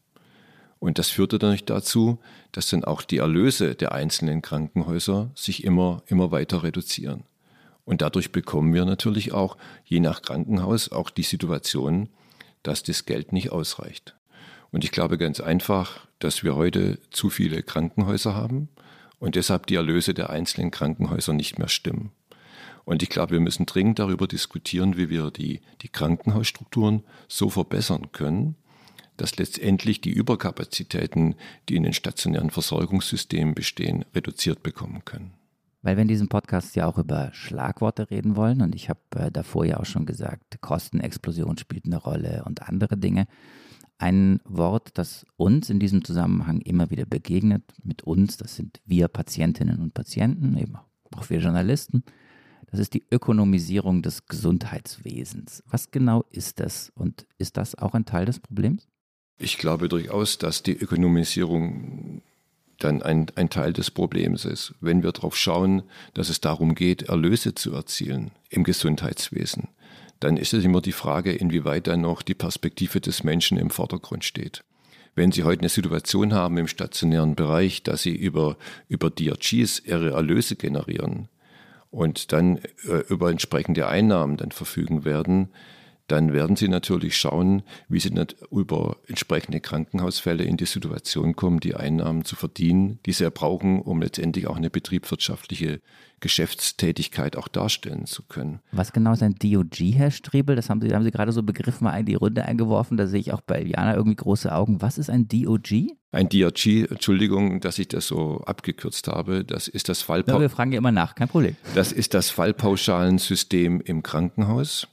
Und das führte dann dazu, dass dann auch die Erlöse der einzelnen Krankenhäuser sich immer, immer weiter reduzieren. Und dadurch bekommen wir natürlich auch, je nach Krankenhaus, auch die Situation, dass das Geld nicht ausreicht. Und ich glaube ganz einfach, dass wir heute zu viele Krankenhäuser haben und deshalb die Erlöse der einzelnen Krankenhäuser nicht mehr stimmen. Und ich glaube, wir müssen dringend darüber diskutieren, wie wir die, die Krankenhausstrukturen so verbessern können, dass letztendlich die Überkapazitäten, die in den stationären Versorgungssystemen bestehen, reduziert bekommen können. Weil wir in diesem Podcast ja auch über Schlagworte reden wollen und ich habe äh, davor ja auch schon gesagt, Kostenexplosion spielt eine Rolle und andere Dinge. Ein Wort, das uns in diesem Zusammenhang immer wieder begegnet, mit uns, das sind wir Patientinnen und Patienten, eben auch wir Journalisten, das ist die Ökonomisierung des Gesundheitswesens. Was genau ist das und ist das auch ein Teil des Problems? Ich glaube durchaus, dass die Ökonomisierung dann ein, ein Teil des Problems ist. Wenn wir darauf schauen, dass es darum geht, Erlöse zu erzielen im Gesundheitswesen, dann ist es immer die Frage, inwieweit dann noch die Perspektive des Menschen im Vordergrund steht. Wenn Sie heute eine Situation haben im stationären Bereich, dass Sie über, über DRGs Ihre Erlöse generieren und dann äh, über entsprechende Einnahmen dann verfügen werden, dann werden sie natürlich schauen, wie sie über entsprechende Krankenhausfälle in die Situation kommen, die Einnahmen zu verdienen, die sie brauchen, um letztendlich auch eine betriebswirtschaftliche Geschäftstätigkeit auch darstellen zu können. Was genau ist ein DOG, Herr Strebel? Das haben Sie, haben Sie gerade so Begriff mal in die Runde eingeworfen. Da sehe ich auch bei Jana irgendwie große Augen. Was ist ein DOG? Ein DRG, Entschuldigung, dass ich das so abgekürzt habe, das ist das Fallpauschalensystem. Ja, wir fragen ja immer nach, kein Problem. Das ist das Fallpauschalensystem im Krankenhaus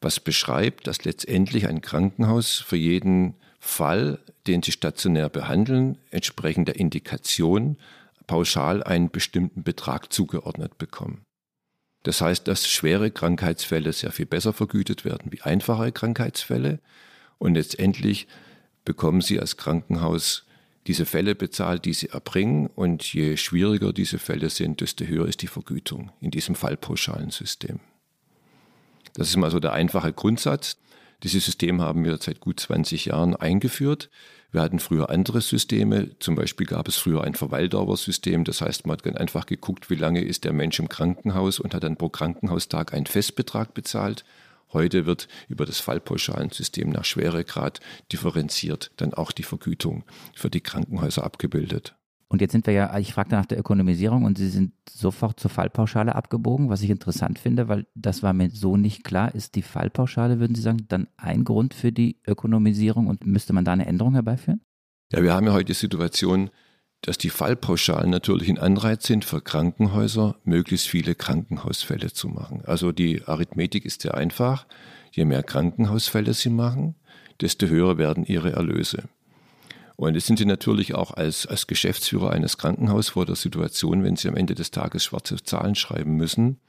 was beschreibt, dass letztendlich ein Krankenhaus für jeden Fall, den sie stationär behandeln, entsprechend der Indikation pauschal einen bestimmten Betrag zugeordnet bekommen. Das heißt, dass schwere Krankheitsfälle sehr viel besser vergütet werden wie einfache Krankheitsfälle und letztendlich bekommen sie als Krankenhaus diese Fälle bezahlt, die sie erbringen und je schwieriger diese Fälle sind, desto höher ist die Vergütung in diesem fallpauschalen System. Das ist mal so der einfache Grundsatz. Dieses System haben wir seit gut 20 Jahren eingeführt. Wir hatten früher andere Systeme, zum Beispiel gab es früher ein Verweildauersystem, das heißt, man hat dann einfach geguckt, wie lange ist der Mensch im Krankenhaus und hat dann pro Krankenhaustag einen Festbetrag bezahlt. Heute wird über das Fallpauschalensystem nach Schweregrad differenziert dann auch die Vergütung für die Krankenhäuser abgebildet. Und jetzt sind wir ja, ich fragte nach der Ökonomisierung und Sie sind sofort zur Fallpauschale abgebogen, was ich interessant finde, weil das war mir so nicht klar. Ist die Fallpauschale, würden Sie sagen, dann ein Grund für die Ökonomisierung und müsste man da eine Änderung herbeiführen? Ja, wir haben ja heute die Situation, dass die Fallpauschalen natürlich ein Anreiz sind für Krankenhäuser, möglichst viele Krankenhausfälle zu machen. Also die Arithmetik ist sehr einfach. Je mehr Krankenhausfälle sie machen, desto höher werden ihre Erlöse. Und jetzt sind Sie natürlich auch als, als Geschäftsführer eines Krankenhauses vor der Situation, wenn Sie am Ende des Tages schwarze Zahlen schreiben müssen,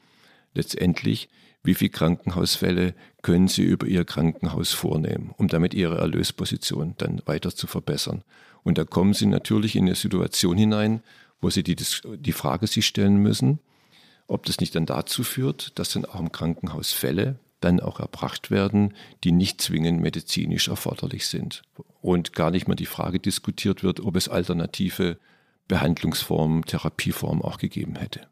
letztendlich, wie viele Krankenhausfälle können Sie über Ihr Krankenhaus vornehmen, um damit Ihre Erlösposition dann weiter zu verbessern. Und da kommen Sie natürlich in eine Situation hinein, wo Sie die, die Frage sich stellen müssen, ob das nicht dann dazu führt, dass dann auch im Krankenhaus Fälle dann auch erbracht werden, die nicht zwingend medizinisch erforderlich sind. Und gar nicht mehr die Frage diskutiert wird, ob es alternative Behandlungsformen, Therapieformen auch gegeben hätte.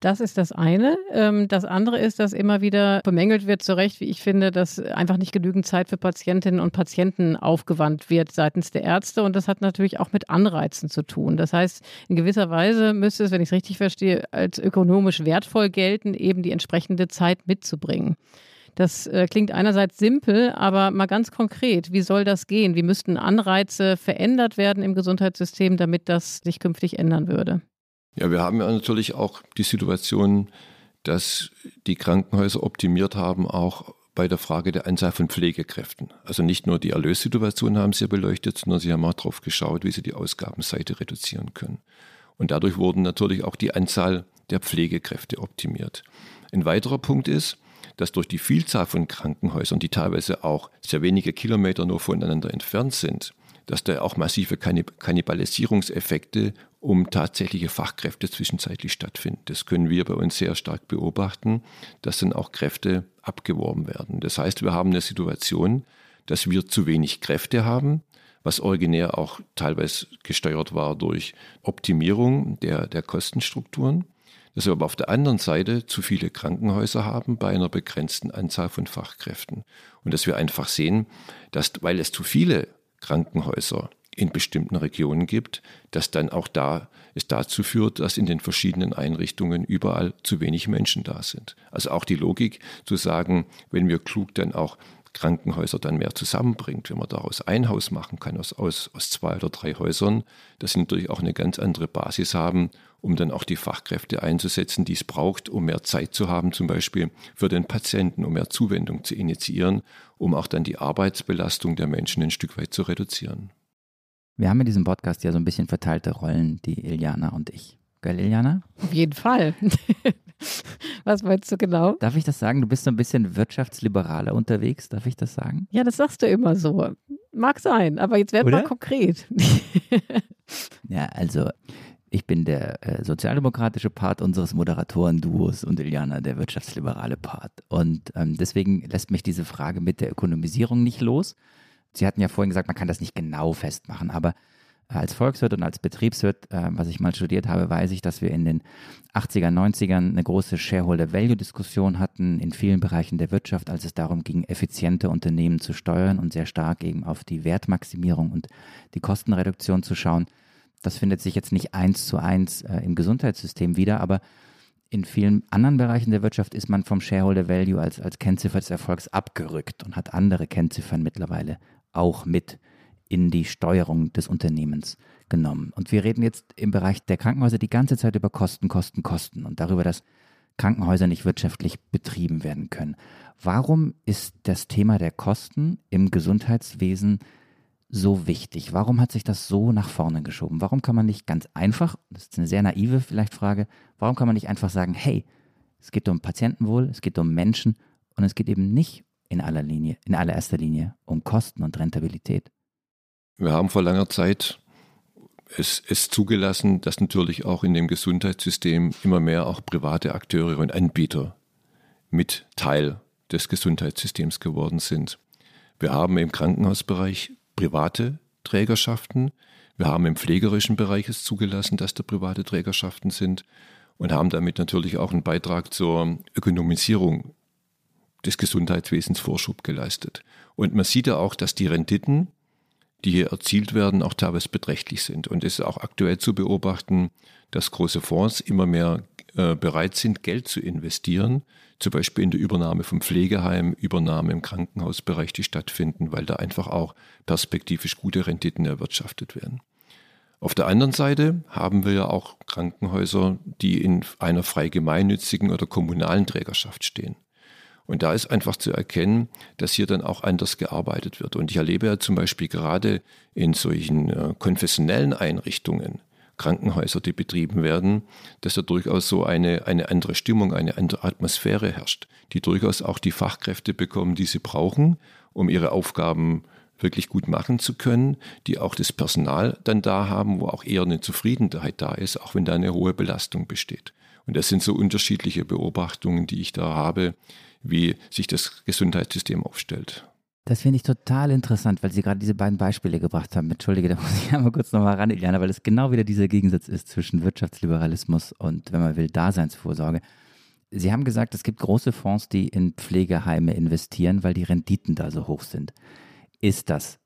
Das ist das eine. Ähm, das andere ist, dass immer wieder bemängelt wird, zu Recht, wie ich finde, dass einfach nicht genügend Zeit für Patientinnen und Patienten aufgewandt wird seitens der Ärzte. Und das hat natürlich auch mit Anreizen zu tun. Das heißt, in gewisser Weise müsste es, wenn ich es richtig verstehe, als ökonomisch wertvoll gelten, eben die entsprechende Zeit mitzubringen. Das äh, klingt einerseits simpel, aber mal ganz konkret, wie soll das gehen? Wie müssten Anreize verändert werden im Gesundheitssystem, damit das sich künftig ändern würde? Ja, wir haben ja natürlich auch die Situation, dass die Krankenhäuser optimiert haben, auch bei der Frage der Anzahl von Pflegekräften. Also nicht nur die Erlössituation haben sie beleuchtet, sondern sie haben auch darauf geschaut, wie sie die Ausgabenseite reduzieren können. Und dadurch wurden natürlich auch die Anzahl der Pflegekräfte optimiert. Ein weiterer Punkt ist, dass durch die Vielzahl von Krankenhäusern, die teilweise auch sehr wenige Kilometer nur voneinander entfernt sind, dass da auch massive Kannibalisierungseffekte um tatsächliche Fachkräfte zwischenzeitlich stattfinden. Das können wir bei uns sehr stark beobachten, dass dann auch Kräfte abgeworben werden. Das heißt, wir haben eine Situation, dass wir zu wenig Kräfte haben, was originär auch teilweise gesteuert war durch Optimierung der, der Kostenstrukturen dass wir aber auf der anderen Seite zu viele Krankenhäuser haben bei einer begrenzten Anzahl von Fachkräften. Und dass wir einfach sehen, dass, weil es zu viele Krankenhäuser in bestimmten Regionen gibt, dass dann auch da es dazu führt, dass in den verschiedenen Einrichtungen überall zu wenig Menschen da sind. Also auch die Logik zu sagen, wenn wir klug dann auch Krankenhäuser dann mehr zusammenbringt, wenn man daraus ein Haus machen kann, aus, aus, aus zwei oder drei Häusern, dass sie natürlich auch eine ganz andere Basis haben, um dann auch die Fachkräfte einzusetzen, die es braucht, um mehr Zeit zu haben, zum Beispiel für den Patienten, um mehr Zuwendung zu initiieren, um auch dann die Arbeitsbelastung der Menschen ein Stück weit zu reduzieren. Wir haben in diesem Podcast ja so ein bisschen verteilte Rollen, die Iliana und ich. Geil, Iliana? Auf jeden Fall. Was meinst du genau? Darf ich das sagen? Du bist so ein bisschen wirtschaftsliberaler unterwegs, darf ich das sagen? Ja, das sagst du immer so. Mag sein, aber jetzt werden wir konkret. ja, also ich bin der äh, sozialdemokratische Part unseres Moderatoren-Duos und Iliana der wirtschaftsliberale Part. Und ähm, deswegen lässt mich diese Frage mit der Ökonomisierung nicht los. Sie hatten ja vorhin gesagt, man kann das nicht genau festmachen, aber als Volkswirt und als Betriebswirt, äh, was ich mal studiert habe, weiß ich, dass wir in den 80er, 90ern eine große Shareholder-Value-Diskussion hatten in vielen Bereichen der Wirtschaft, als es darum ging, effiziente Unternehmen zu steuern und sehr stark eben auf die Wertmaximierung und die Kostenreduktion zu schauen. Das findet sich jetzt nicht eins zu eins äh, im Gesundheitssystem wieder, aber in vielen anderen Bereichen der Wirtschaft ist man vom Shareholder Value als, als Kennziffer des Erfolgs abgerückt und hat andere Kennziffern mittlerweile auch mit in die Steuerung des Unternehmens genommen. Und wir reden jetzt im Bereich der Krankenhäuser die ganze Zeit über Kosten, Kosten, Kosten und darüber, dass Krankenhäuser nicht wirtschaftlich betrieben werden können. Warum ist das Thema der Kosten im Gesundheitswesen so wichtig? Warum hat sich das so nach vorne geschoben? Warum kann man nicht ganz einfach, das ist eine sehr naive vielleicht Frage, warum kann man nicht einfach sagen, hey, es geht um Patientenwohl, es geht um Menschen und es geht eben nicht in aller Linie, in allererster Linie um Kosten und Rentabilität? Wir haben vor langer Zeit es, es zugelassen, dass natürlich auch in dem Gesundheitssystem immer mehr auch private Akteure und Anbieter mit Teil des Gesundheitssystems geworden sind. Wir haben im Krankenhausbereich private Trägerschaften. Wir haben im pflegerischen Bereich es zugelassen, dass da private Trägerschaften sind und haben damit natürlich auch einen Beitrag zur Ökonomisierung des Gesundheitswesens Vorschub geleistet. Und man sieht ja auch, dass die Renditen, die hier erzielt werden, auch teilweise beträchtlich sind. Und es ist auch aktuell zu beobachten, dass große Fonds immer mehr äh, bereit sind, Geld zu investieren, zum Beispiel in der Übernahme von Pflegeheimen, Übernahme im Krankenhausbereich, die stattfinden, weil da einfach auch perspektivisch gute Renditen erwirtschaftet werden. Auf der anderen Seite haben wir ja auch Krankenhäuser, die in einer frei gemeinnützigen oder kommunalen Trägerschaft stehen. Und da ist einfach zu erkennen, dass hier dann auch anders gearbeitet wird. Und ich erlebe ja zum Beispiel gerade in solchen äh, konfessionellen Einrichtungen, Krankenhäuser, die betrieben werden, dass da durchaus so eine, eine andere Stimmung, eine andere Atmosphäre herrscht, die durchaus auch die Fachkräfte bekommen, die sie brauchen, um ihre Aufgaben wirklich gut machen zu können, die auch das Personal dann da haben, wo auch eher eine Zufriedenheit da ist, auch wenn da eine hohe Belastung besteht. Und das sind so unterschiedliche Beobachtungen, die ich da habe, wie sich das Gesundheitssystem aufstellt. Das finde ich total interessant, weil Sie gerade diese beiden Beispiele gebracht haben. Entschuldige, da muss ich einmal kurz nochmal ran, Iliana, weil es genau wieder dieser Gegensatz ist zwischen Wirtschaftsliberalismus und, wenn man will, Daseinsvorsorge. Sie haben gesagt, es gibt große Fonds, die in Pflegeheime investieren, weil die Renditen da so hoch sind. Ist das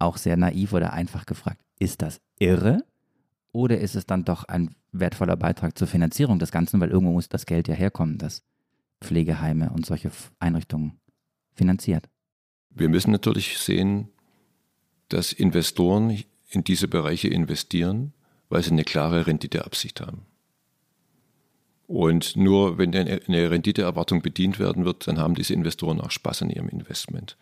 auch sehr naiv oder einfach gefragt? Ist das irre? Oder ist es dann doch ein wertvoller Beitrag zur Finanzierung des Ganzen, weil irgendwo muss das Geld ja herkommen, das Pflegeheime und solche Einrichtungen finanziert. Wir müssen natürlich sehen, dass Investoren in diese Bereiche investieren, weil sie eine klare Renditeabsicht haben. Und nur wenn eine Renditeerwartung bedient werden wird, dann haben diese Investoren auch Spaß an ihrem Investment.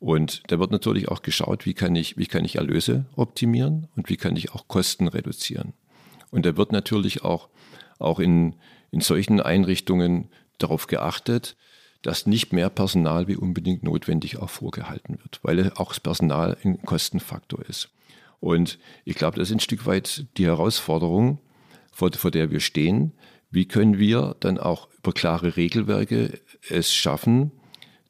Und da wird natürlich auch geschaut, wie kann ich, wie kann ich Erlöse optimieren und wie kann ich auch Kosten reduzieren. Und da wird natürlich auch, auch in, in solchen Einrichtungen darauf geachtet, dass nicht mehr Personal wie unbedingt notwendig auch vorgehalten wird, weil auch das Personal ein Kostenfaktor ist. Und ich glaube, das ist ein Stück weit die Herausforderung, vor, vor der wir stehen. Wie können wir dann auch über klare Regelwerke es schaffen,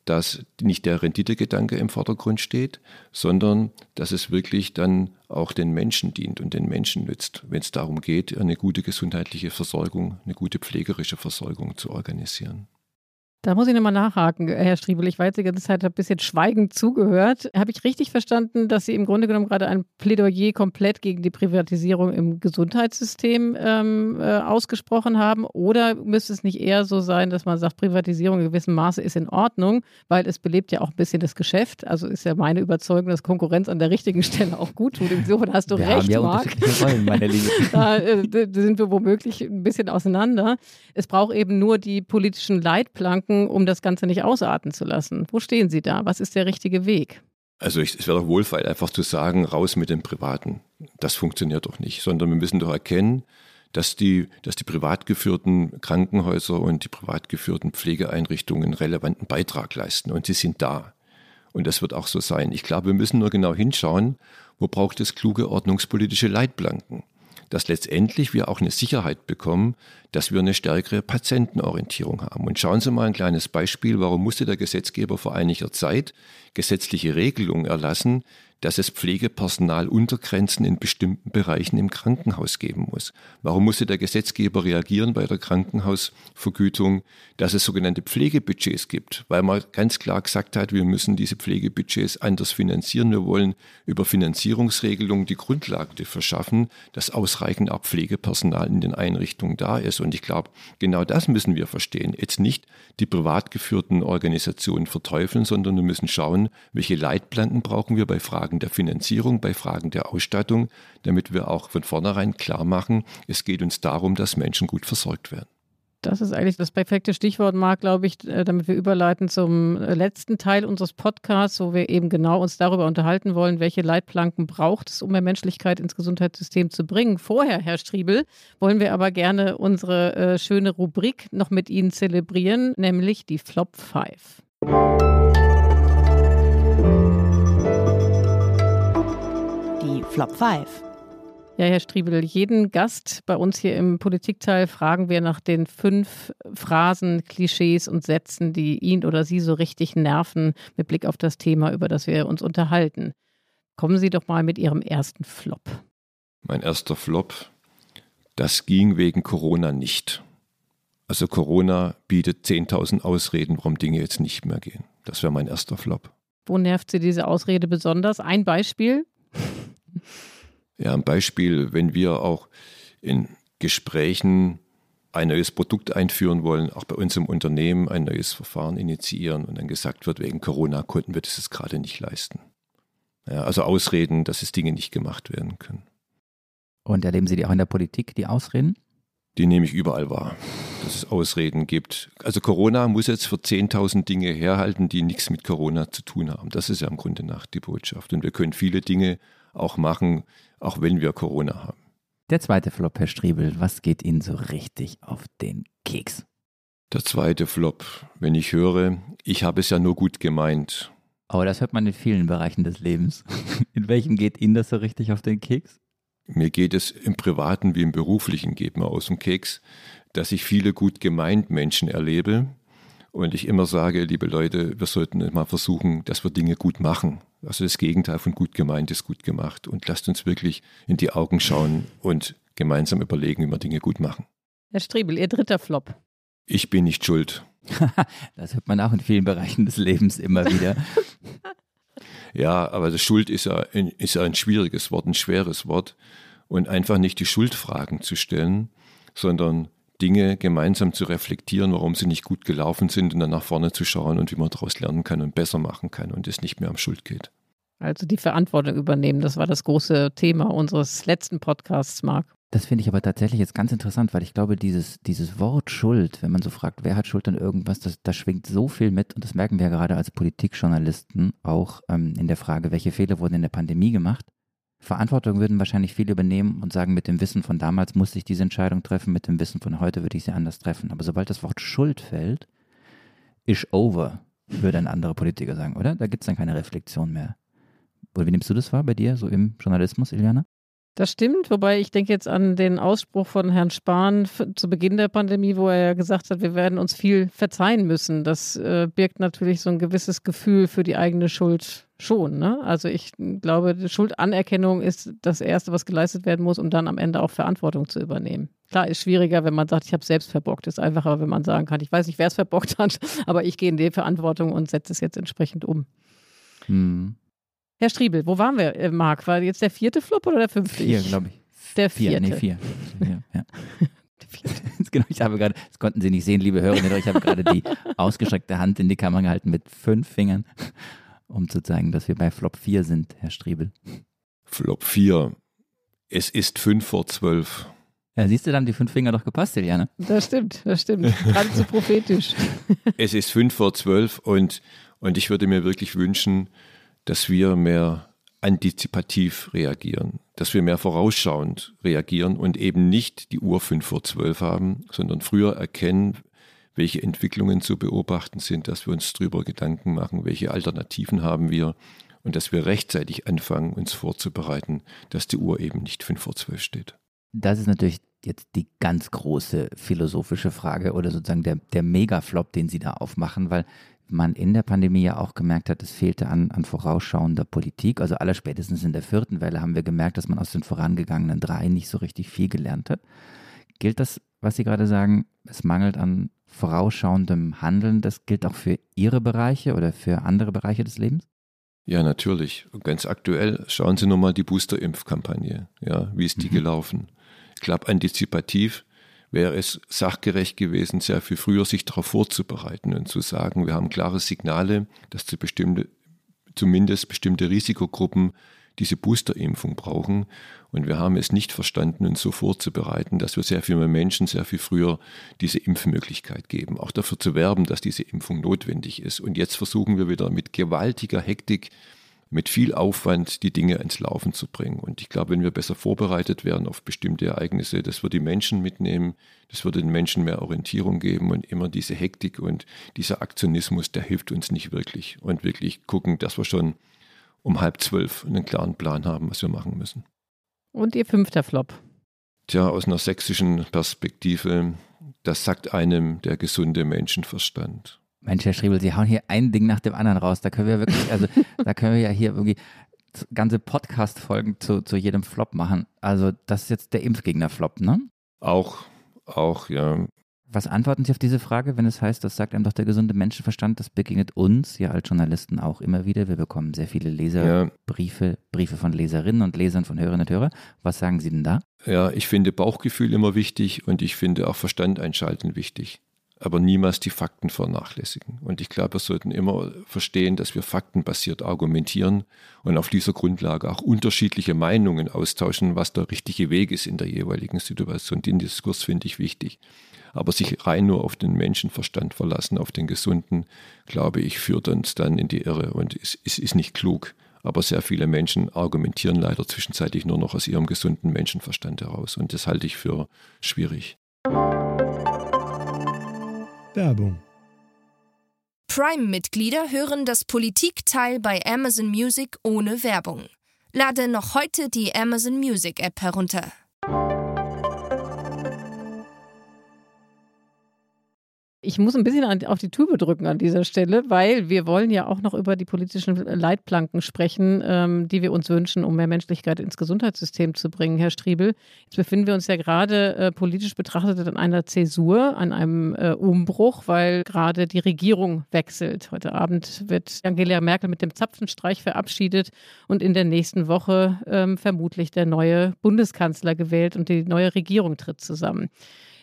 dass nicht der Renditegedanke im Vordergrund steht, sondern dass es wirklich dann auch den Menschen dient und den Menschen nützt, wenn es darum geht, eine gute gesundheitliche Versorgung, eine gute pflegerische Versorgung zu organisieren. Da muss ich nochmal nachhaken, Herr Striebel. Ich jetzt die ganze Zeit ein bisschen schweigend zugehört. Habe ich richtig verstanden, dass Sie im Grunde genommen gerade ein Plädoyer komplett gegen die Privatisierung im Gesundheitssystem ähm, äh, ausgesprochen haben? Oder müsste es nicht eher so sein, dass man sagt, Privatisierung in gewissem Maße ist in Ordnung, weil es belebt ja auch ein bisschen das Geschäft? Also ist ja meine Überzeugung, dass Konkurrenz an der richtigen Stelle auch gut tut. Insofern hast du wir recht, haben ja Marc. Rollen, meine Liebe. da, äh, da sind wir womöglich ein bisschen auseinander. Es braucht eben nur die politischen Leitplanken, denken, um das Ganze nicht ausarten zu lassen? Wo stehen Sie da? Was ist der richtige Weg? Also ich, es wäre doch wohlfeil, einfach zu sagen, raus mit dem Privaten. Das funktioniert doch nicht, sondern wir müssen doch erkennen, dass die, dass die privat geführten Krankenhäuser und die privat geführten Pflegeeinrichtungen einen relevanten Beitrag leisten und sie sind da. Und das wird auch so sein. Ich glaube, wir müssen nur genau hinschauen, wo braucht es kluge ordnungspolitische Leitplanken dass letztendlich wir auch eine Sicherheit bekommen, dass wir eine stärkere Patientenorientierung haben. Und schauen Sie mal ein kleines Beispiel, warum musste der Gesetzgeber vor einiger Zeit gesetzliche Regelungen erlassen, dass es Pflegepersonal Untergrenzen in bestimmten Bereichen im Krankenhaus geben muss. Warum musste der Gesetzgeber reagieren bei der Krankenhausvergütung, dass es sogenannte Pflegebudgets gibt? Weil man ganz klar gesagt hat, wir müssen diese Pflegebudgets anders finanzieren. Wir wollen über Finanzierungsregelungen die Grundlagen dafür schaffen, dass ausreichend auch Pflegepersonal in den Einrichtungen da ist. Und ich glaube, genau das müssen wir verstehen. Jetzt nicht die privat geführten Organisationen verteufeln, sondern wir müssen schauen, welche Leitplanken brauchen wir bei Fragen Fragen der Finanzierung, bei Fragen der Ausstattung, damit wir auch von vornherein klar machen, es geht uns darum, dass Menschen gut versorgt werden. Das ist eigentlich das perfekte Stichwort, Marc, glaube ich, äh, damit wir überleiten zum äh, letzten Teil unseres Podcasts, wo wir eben genau uns darüber unterhalten wollen, welche Leitplanken braucht es, um mehr Menschlichkeit ins Gesundheitssystem zu bringen. Vorher, Herr Striebel, wollen wir aber gerne unsere äh, schöne Rubrik noch mit Ihnen zelebrieren, nämlich die Flop 5. Flop 5. Ja, Herr Striebel, jeden Gast bei uns hier im Politikteil fragen wir nach den fünf Phrasen, Klischees und Sätzen, die ihn oder sie so richtig nerven mit Blick auf das Thema, über das wir uns unterhalten. Kommen Sie doch mal mit Ihrem ersten Flop. Mein erster Flop, das ging wegen Corona nicht. Also Corona bietet 10.000 Ausreden, warum Dinge jetzt nicht mehr gehen. Das wäre mein erster Flop. Wo nervt Sie diese Ausrede besonders? Ein Beispiel? Ja, ein Beispiel, wenn wir auch in Gesprächen ein neues Produkt einführen wollen, auch bei uns im Unternehmen ein neues Verfahren initiieren und dann gesagt wird, wegen Corona konnten wir das gerade nicht leisten. Ja, also Ausreden, dass es Dinge nicht gemacht werden können. Und erleben Sie die auch in der Politik, die Ausreden? Die nehme ich überall wahr, dass es Ausreden gibt. Also Corona muss jetzt für 10.000 Dinge herhalten, die nichts mit Corona zu tun haben. Das ist ja im Grunde nach die Botschaft. Und wir können viele Dinge auch machen, auch wenn wir Corona haben. Der zweite Flop, Herr Striebel, was geht Ihnen so richtig auf den Keks? Der zweite Flop, wenn ich höre, ich habe es ja nur gut gemeint. Aber das hört man in vielen Bereichen des Lebens. In welchem geht Ihnen das so richtig auf den Keks? Mir geht es im Privaten wie im Beruflichen, geht mir aus dem Keks, dass ich viele gut gemeint Menschen erlebe und ich immer sage, liebe Leute, wir sollten mal versuchen, dass wir Dinge gut machen. Also das Gegenteil von gut gemeint ist gut gemacht. Und lasst uns wirklich in die Augen schauen und gemeinsam überlegen, wie wir Dinge gut machen. Herr Striebel, Ihr dritter Flop. Ich bin nicht schuld. das hört man auch in vielen Bereichen des Lebens immer wieder. ja, aber das Schuld ist ja, ein, ist ja ein schwieriges Wort, ein schweres Wort. Und einfach nicht die Schuldfragen zu stellen, sondern Dinge gemeinsam zu reflektieren, warum sie nicht gut gelaufen sind und dann nach vorne zu schauen und wie man daraus lernen kann und besser machen kann und es nicht mehr um Schuld geht. Also die Verantwortung übernehmen, das war das große Thema unseres letzten Podcasts, Marc. Das finde ich aber tatsächlich jetzt ganz interessant, weil ich glaube, dieses, dieses Wort Schuld, wenn man so fragt, wer hat Schuld an irgendwas, das, das schwingt so viel mit und das merken wir ja gerade als Politikjournalisten auch ähm, in der Frage, welche Fehler wurden in der Pandemie gemacht. Verantwortung würden wahrscheinlich viele übernehmen und sagen, mit dem Wissen von damals musste ich diese Entscheidung treffen, mit dem Wissen von heute würde ich sie anders treffen. Aber sobald das Wort Schuld fällt, ist over, würde ein anderer Politiker sagen, oder? Da gibt es dann keine Reflexion mehr. Oder wie nimmst du das wahr bei dir, so im Journalismus, Iliana? Das stimmt, wobei ich denke jetzt an den Ausspruch von Herrn Spahn zu Beginn der Pandemie, wo er ja gesagt hat, wir werden uns viel verzeihen müssen. Das äh, birgt natürlich so ein gewisses Gefühl für die eigene Schuld schon. Ne? Also ich glaube, Schuldanerkennung ist das Erste, was geleistet werden muss, um dann am Ende auch Verantwortung zu übernehmen. Klar, ist schwieriger, wenn man sagt, ich habe selbst verbockt. Ist einfacher, wenn man sagen kann, ich weiß nicht, wer es verbockt hat, aber ich gehe in die Verantwortung und setze es jetzt entsprechend um. Hm. Herr Striebel, wo waren wir, äh, Marc? War jetzt der vierte Flop oder der fünfte? Vier, glaube ich. Der vierte. Vier, nee, vier. Ja, ja. genau, ich habe gerade, das konnten Sie nicht sehen, liebe Hörerinnen, ich habe gerade die ausgestreckte Hand in die Kamera gehalten mit fünf Fingern, um zu zeigen, dass wir bei Flop 4 sind, Herr Striebel. Flop 4. Es ist fünf vor zwölf. Ja, siehst du, dann die fünf Finger doch gepasst, Eliane. Das stimmt, das stimmt. Gerade so prophetisch. es ist fünf vor zwölf und, und ich würde mir wirklich wünschen, dass wir mehr antizipativ reagieren, dass wir mehr vorausschauend reagieren und eben nicht die Uhr fünf vor zwölf haben, sondern früher erkennen, welche Entwicklungen zu beobachten sind, dass wir uns darüber Gedanken machen, welche Alternativen haben wir und dass wir rechtzeitig anfangen, uns vorzubereiten, dass die Uhr eben nicht fünf vor zwölf steht. Das ist natürlich jetzt die ganz große philosophische Frage oder sozusagen der, der Megaflop, den Sie da aufmachen, weil man in der Pandemie ja auch gemerkt hat, es fehlte an, an vorausschauender Politik. Also allerspätestens in der vierten Welle haben wir gemerkt, dass man aus den vorangegangenen drei nicht so richtig viel gelernt hat. Gilt das, was Sie gerade sagen, es mangelt an vorausschauendem Handeln, das gilt auch für Ihre Bereiche oder für andere Bereiche des Lebens? Ja, natürlich. ganz aktuell, schauen Sie nur mal die Booster-Impfkampagne. Ja, wie ist die mhm. gelaufen? Ich glaube, antizipativ wäre es sachgerecht gewesen, sehr viel früher sich darauf vorzubereiten und zu sagen, wir haben klare Signale, dass zu bestimmte, zumindest bestimmte Risikogruppen diese Boosterimpfung brauchen. Und wir haben es nicht verstanden, uns so vorzubereiten, dass wir sehr viel mehr Menschen sehr viel früher diese Impfmöglichkeit geben. Auch dafür zu werben, dass diese Impfung notwendig ist. Und jetzt versuchen wir wieder mit gewaltiger Hektik mit viel Aufwand die Dinge ins Laufen zu bringen. Und ich glaube, wenn wir besser vorbereitet werden auf bestimmte Ereignisse, das wird die Menschen mitnehmen, das würde den Menschen mehr Orientierung geben und immer diese Hektik und dieser Aktionismus, der hilft uns nicht wirklich. Und wirklich gucken, dass wir schon um halb zwölf einen klaren Plan haben, was wir machen müssen. Und Ihr fünfter Flop? Tja, aus einer sächsischen Perspektive, das sagt einem der gesunde Menschenverstand. Mensch, Herr Schriebel, Sie hauen hier ein Ding nach dem anderen raus. Da können wir wirklich, also da können wir ja hier irgendwie ganze Podcast-Folgen zu, zu jedem Flop machen. Also das ist jetzt der Impfgegner-Flop, ne? Auch, auch, ja. Was antworten Sie auf diese Frage, wenn es heißt, das sagt einem doch der gesunde Menschenverstand, das begegnet uns ja als Journalisten auch immer wieder. Wir bekommen sehr viele Leserbriefe, ja. Briefe von Leserinnen und Lesern, von Hörerinnen und Hörern. Was sagen Sie denn da? Ja, ich finde Bauchgefühl immer wichtig und ich finde auch Verstand einschalten wichtig aber niemals die Fakten vernachlässigen. Und ich glaube, wir sollten immer verstehen, dass wir faktenbasiert argumentieren und auf dieser Grundlage auch unterschiedliche Meinungen austauschen, was der richtige Weg ist in der jeweiligen Situation. Den Diskurs finde ich wichtig. Aber sich rein nur auf den Menschenverstand verlassen, auf den Gesunden, glaube ich, führt uns dann in die Irre und es ist, ist nicht klug. Aber sehr viele Menschen argumentieren leider zwischenzeitlich nur noch aus ihrem gesunden Menschenverstand heraus. Und das halte ich für schwierig. Werbung. Prime-Mitglieder hören das Politikteil bei Amazon Music ohne Werbung. Lade noch heute die Amazon Music App herunter. Ich muss ein bisschen auf die Tube drücken an dieser Stelle, weil wir wollen ja auch noch über die politischen Leitplanken sprechen, ähm, die wir uns wünschen, um mehr Menschlichkeit ins Gesundheitssystem zu bringen, Herr Striebel. Jetzt befinden wir uns ja gerade äh, politisch betrachtet an einer Zäsur, an einem äh, Umbruch, weil gerade die Regierung wechselt. Heute Abend wird Angela Merkel mit dem Zapfenstreich verabschiedet und in der nächsten Woche ähm, vermutlich der neue Bundeskanzler gewählt und die neue Regierung tritt zusammen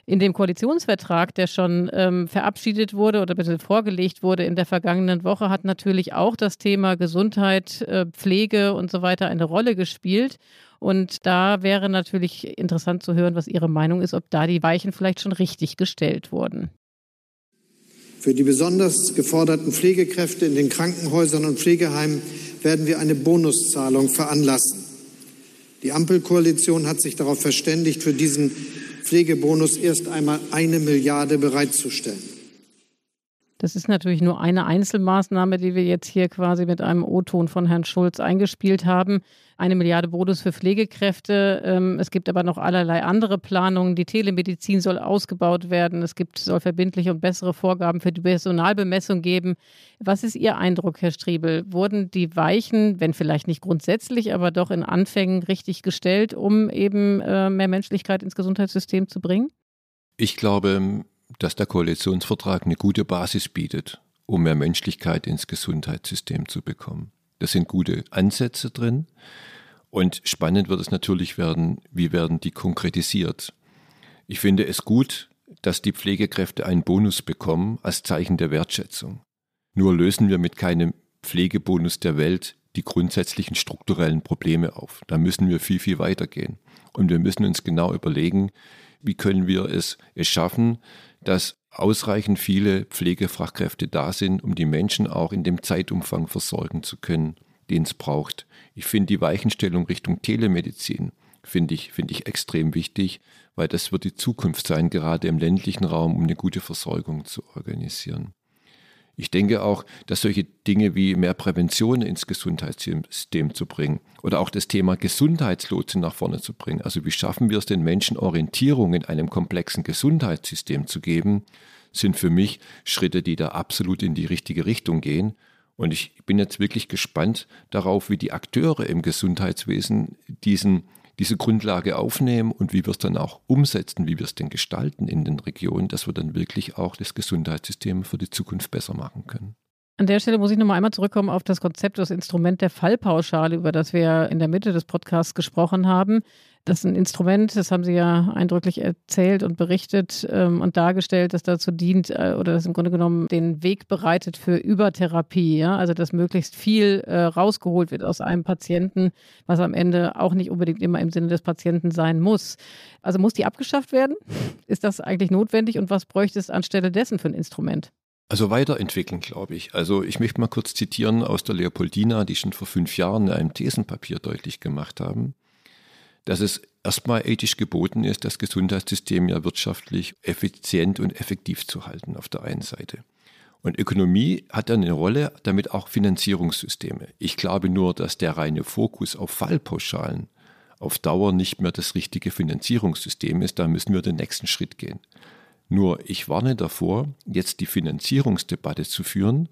in dem Koalitionsvertrag, der schon ähm, verabschiedet wurde oder bitte vorgelegt wurde in der vergangenen Woche, hat natürlich auch das Thema Gesundheit, äh, Pflege und so weiter eine Rolle gespielt. Und da wäre natürlich interessant zu hören, was Ihre Meinung ist, ob da die Weichen vielleicht schon richtig gestellt wurden. Für die besonders geforderten Pflegekräfte in den Krankenhäusern und Pflegeheimen werden wir eine Bonuszahlung veranlassen. Die Ampelkoalition hat sich darauf verständigt, für diesen Pflegebonus erst einmal eine Milliarde bereitzustellen. Das ist natürlich nur eine Einzelmaßnahme, die wir jetzt hier quasi mit einem O-Ton von Herrn Schulz eingespielt haben. Eine Milliarde Bonus für Pflegekräfte. Ähm, es gibt aber noch allerlei andere Planungen. Die Telemedizin soll ausgebaut werden. Es gibt, soll verbindliche und bessere Vorgaben für die Personalbemessung geben. Was ist Ihr Eindruck, Herr Striebel? Wurden die Weichen, wenn vielleicht nicht grundsätzlich, aber doch in Anfängen richtig gestellt, um eben äh, mehr Menschlichkeit ins Gesundheitssystem zu bringen? Ich glaube, dass der Koalitionsvertrag eine gute Basis bietet, um mehr Menschlichkeit ins Gesundheitssystem zu bekommen. Da sind gute Ansätze drin. Und spannend wird es natürlich werden, wie werden die konkretisiert. Ich finde es gut, dass die Pflegekräfte einen Bonus bekommen als Zeichen der Wertschätzung. Nur lösen wir mit keinem Pflegebonus der Welt die grundsätzlichen strukturellen Probleme auf. Da müssen wir viel, viel weitergehen. Und wir müssen uns genau überlegen, wie können wir es, es schaffen, dass ausreichend viele Pflegefachkräfte da sind, um die Menschen auch in dem Zeitumfang versorgen zu können, den es braucht. Ich finde die Weichenstellung Richtung Telemedizin finde ich, finde ich extrem wichtig, weil das wird die Zukunft sein, gerade im ländlichen Raum, um eine gute Versorgung zu organisieren. Ich denke auch, dass solche Dinge wie mehr Prävention ins Gesundheitssystem zu bringen oder auch das Thema Gesundheitslotsen nach vorne zu bringen. Also wie schaffen wir es den Menschen Orientierung in einem komplexen Gesundheitssystem zu geben, sind für mich Schritte, die da absolut in die richtige Richtung gehen. Und ich bin jetzt wirklich gespannt darauf, wie die Akteure im Gesundheitswesen diesen diese Grundlage aufnehmen und wie wir es dann auch umsetzen, wie wir es denn gestalten in den Regionen, dass wir dann wirklich auch das Gesundheitssystem für die Zukunft besser machen können. An der Stelle muss ich nochmal einmal zurückkommen auf das Konzept, das Instrument der Fallpauschale, über das wir in der Mitte des Podcasts gesprochen haben. Das ist ein Instrument, das haben Sie ja eindrücklich erzählt und berichtet ähm, und dargestellt, das dazu dient äh, oder das im Grunde genommen den Weg bereitet für Übertherapie. Ja? Also, dass möglichst viel äh, rausgeholt wird aus einem Patienten, was am Ende auch nicht unbedingt immer im Sinne des Patienten sein muss. Also, muss die abgeschafft werden? Ist das eigentlich notwendig und was bräuchte es anstelle dessen für ein Instrument? Also weiterentwickeln, glaube ich. Also ich möchte mal kurz zitieren aus der Leopoldina, die schon vor fünf Jahren in einem Thesenpapier deutlich gemacht haben dass es erstmal ethisch geboten ist, das Gesundheitssystem ja wirtschaftlich effizient und effektiv zu halten auf der einen Seite. Und Ökonomie hat dann eine Rolle, damit auch Finanzierungssysteme. Ich glaube nur, dass der reine Fokus auf Fallpauschalen auf Dauer nicht mehr das richtige Finanzierungssystem ist. Da müssen wir den nächsten Schritt gehen. Nur ich warne davor, jetzt die Finanzierungsdebatte zu führen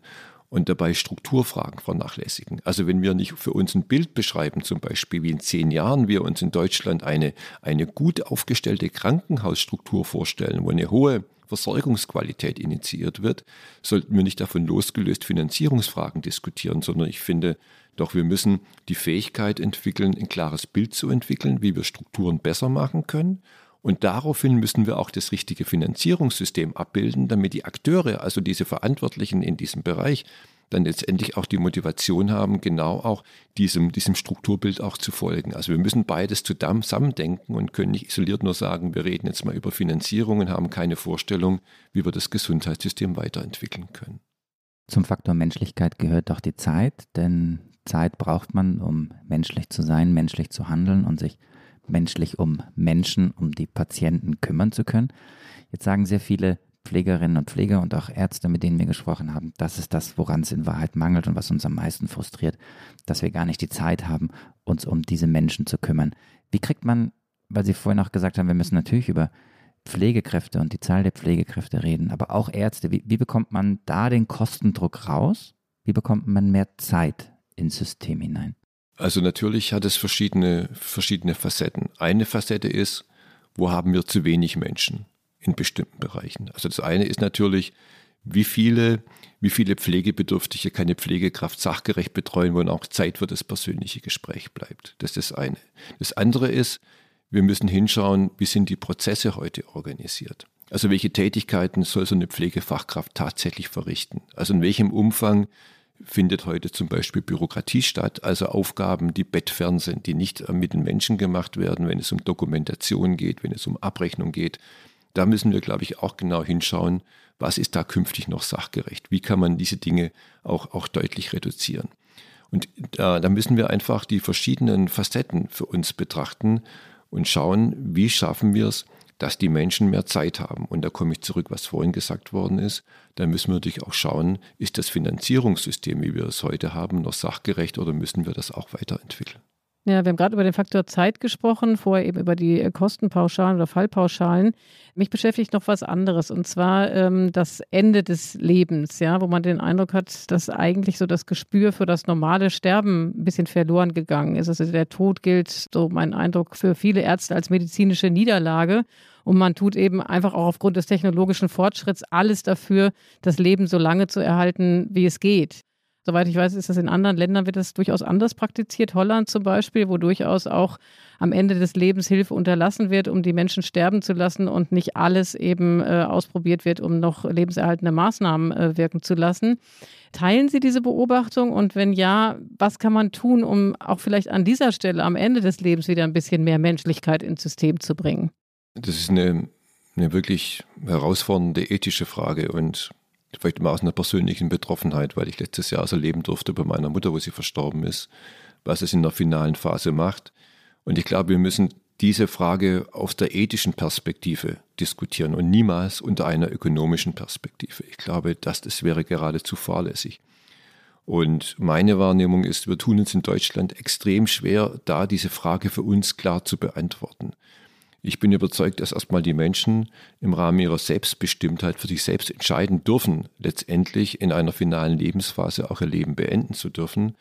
und dabei Strukturfragen vernachlässigen. Also wenn wir nicht für uns ein Bild beschreiben, zum Beispiel wie in zehn Jahren wir uns in Deutschland eine, eine gut aufgestellte Krankenhausstruktur vorstellen, wo eine hohe Versorgungsqualität initiiert wird, sollten wir nicht davon losgelöst Finanzierungsfragen diskutieren, sondern ich finde, doch wir müssen die Fähigkeit entwickeln, ein klares Bild zu entwickeln, wie wir Strukturen besser machen können und daraufhin müssen wir auch das richtige Finanzierungssystem abbilden, damit die Akteure, also diese Verantwortlichen in diesem Bereich, dann letztendlich auch die Motivation haben, genau auch diesem, diesem Strukturbild auch zu folgen. Also wir müssen beides zusammendenken und können nicht isoliert nur sagen, wir reden jetzt mal über Finanzierung und haben keine Vorstellung, wie wir das Gesundheitssystem weiterentwickeln können. Zum Faktor Menschlichkeit gehört doch die Zeit, denn Zeit braucht man, um menschlich zu sein, menschlich zu handeln und sich menschlich um Menschen, um die Patienten kümmern zu können. Jetzt sagen sehr viele Pflegerinnen und Pfleger und auch Ärzte, mit denen wir gesprochen haben, das ist das, woran es in Wahrheit mangelt und was uns am meisten frustriert, dass wir gar nicht die Zeit haben, uns um diese Menschen zu kümmern. Wie kriegt man, weil Sie vorhin auch gesagt haben, wir müssen natürlich über Pflegekräfte und die Zahl der Pflegekräfte reden, aber auch Ärzte, wie, wie bekommt man da den Kostendruck raus? Wie bekommt man mehr Zeit ins System hinein? Also natürlich hat es verschiedene, verschiedene Facetten. Eine Facette ist, wo haben wir zu wenig Menschen in bestimmten Bereichen. Also das eine ist natürlich, wie viele, wie viele Pflegebedürftige kann eine Pflegekraft sachgerecht betreuen, wo auch Zeit für das persönliche Gespräch bleibt. Das ist das eine. Das andere ist, wir müssen hinschauen, wie sind die Prozesse heute organisiert. Also welche Tätigkeiten soll so eine Pflegefachkraft tatsächlich verrichten? Also in welchem Umfang findet heute zum Beispiel Bürokratie statt, also Aufgaben, die bettfern sind, die nicht mit den Menschen gemacht werden, wenn es um Dokumentation geht, wenn es um Abrechnung geht. Da müssen wir, glaube ich, auch genau hinschauen, was ist da künftig noch sachgerecht? Wie kann man diese Dinge auch, auch deutlich reduzieren? Und da, da müssen wir einfach die verschiedenen Facetten für uns betrachten und schauen, wie schaffen wir es, dass die Menschen mehr Zeit haben. Und da komme ich zurück, was vorhin gesagt worden ist. Da müssen wir natürlich auch schauen, ist das Finanzierungssystem, wie wir es heute haben, noch sachgerecht oder müssen wir das auch weiterentwickeln? Ja, wir haben gerade über den Faktor Zeit gesprochen, vorher eben über die Kostenpauschalen oder Fallpauschalen. Mich beschäftigt noch was anderes und zwar ähm, das Ende des Lebens, ja, wo man den Eindruck hat, dass eigentlich so das Gespür für das normale Sterben ein bisschen verloren gegangen ist. Also der Tod gilt, so mein Eindruck, für viele Ärzte als medizinische Niederlage. Und man tut eben einfach auch aufgrund des technologischen Fortschritts alles dafür, das Leben so lange zu erhalten, wie es geht. Soweit ich weiß, ist das in anderen Ländern wird das durchaus anders praktiziert. Holland zum Beispiel, wo durchaus auch am Ende des Lebens Hilfe unterlassen wird, um die Menschen sterben zu lassen und nicht alles eben äh, ausprobiert wird, um noch lebenserhaltende Maßnahmen äh, wirken zu lassen. Teilen Sie diese Beobachtung? Und wenn ja, was kann man tun, um auch vielleicht an dieser Stelle am Ende des Lebens wieder ein bisschen mehr Menschlichkeit ins System zu bringen? Das ist eine, eine wirklich herausfordernde ethische Frage und vielleicht immer aus einer persönlichen Betroffenheit, weil ich letztes Jahr so erleben durfte bei meiner Mutter, wo sie verstorben ist, was es in der finalen Phase macht. Und ich glaube, wir müssen diese Frage aus der ethischen Perspektive diskutieren und niemals unter einer ökonomischen Perspektive. Ich glaube, das, das wäre geradezu fahrlässig. Und meine Wahrnehmung ist, wir tun uns in Deutschland extrem schwer, da diese Frage für uns klar zu beantworten. Ich bin überzeugt, dass erstmal die Menschen im Rahmen ihrer Selbstbestimmtheit für sich selbst entscheiden dürfen, letztendlich in einer finalen Lebensphase auch ihr Leben beenden zu dürfen.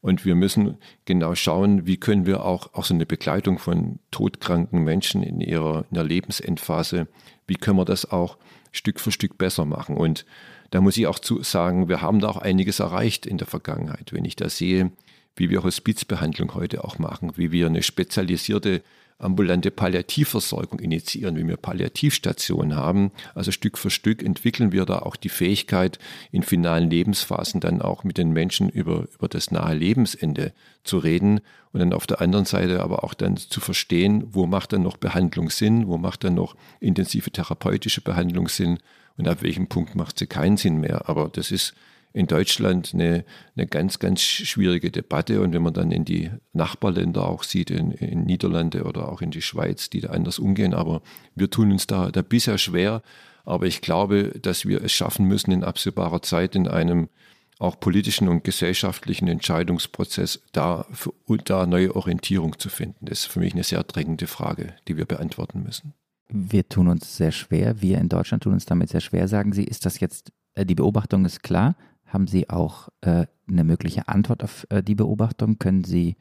Und wir müssen genau schauen, wie können wir auch, auch so eine Begleitung von todkranken Menschen in ihrer, in der Lebensendphase, wie können wir das auch Stück für Stück besser machen. Und da muss ich auch zu sagen, wir haben da auch einiges erreicht in der Vergangenheit. Wenn ich da sehe, wie wir Hospizbehandlung heute auch machen, wie wir eine spezialisierte ambulante Palliativversorgung initiieren, wie wir Palliativstationen haben. Also Stück für Stück entwickeln wir da auch die Fähigkeit, in finalen Lebensphasen dann auch mit den Menschen über, über das nahe Lebensende zu reden und dann auf der anderen Seite aber auch dann zu verstehen, wo macht dann noch Behandlung Sinn, wo macht dann noch intensive therapeutische Behandlung Sinn und ab welchem Punkt macht sie keinen Sinn mehr. Aber das ist in Deutschland eine, eine ganz, ganz schwierige Debatte. Und wenn man dann in die Nachbarländer auch sieht, in, in Niederlande oder auch in die Schweiz, die da anders umgehen, aber wir tun uns da, da bisher schwer. Aber ich glaube, dass wir es schaffen müssen, in absehbarer Zeit in einem auch politischen und gesellschaftlichen Entscheidungsprozess da, für, da neue Orientierung zu finden. Das ist für mich eine sehr drängende Frage, die wir beantworten müssen. Wir tun uns sehr schwer, wir in Deutschland tun uns damit sehr schwer, sagen Sie. Ist das jetzt, äh, die Beobachtung ist klar, Haben Sie auch äh, eine mögliche Antwort auf äh, die Beobachtung? Können Sie,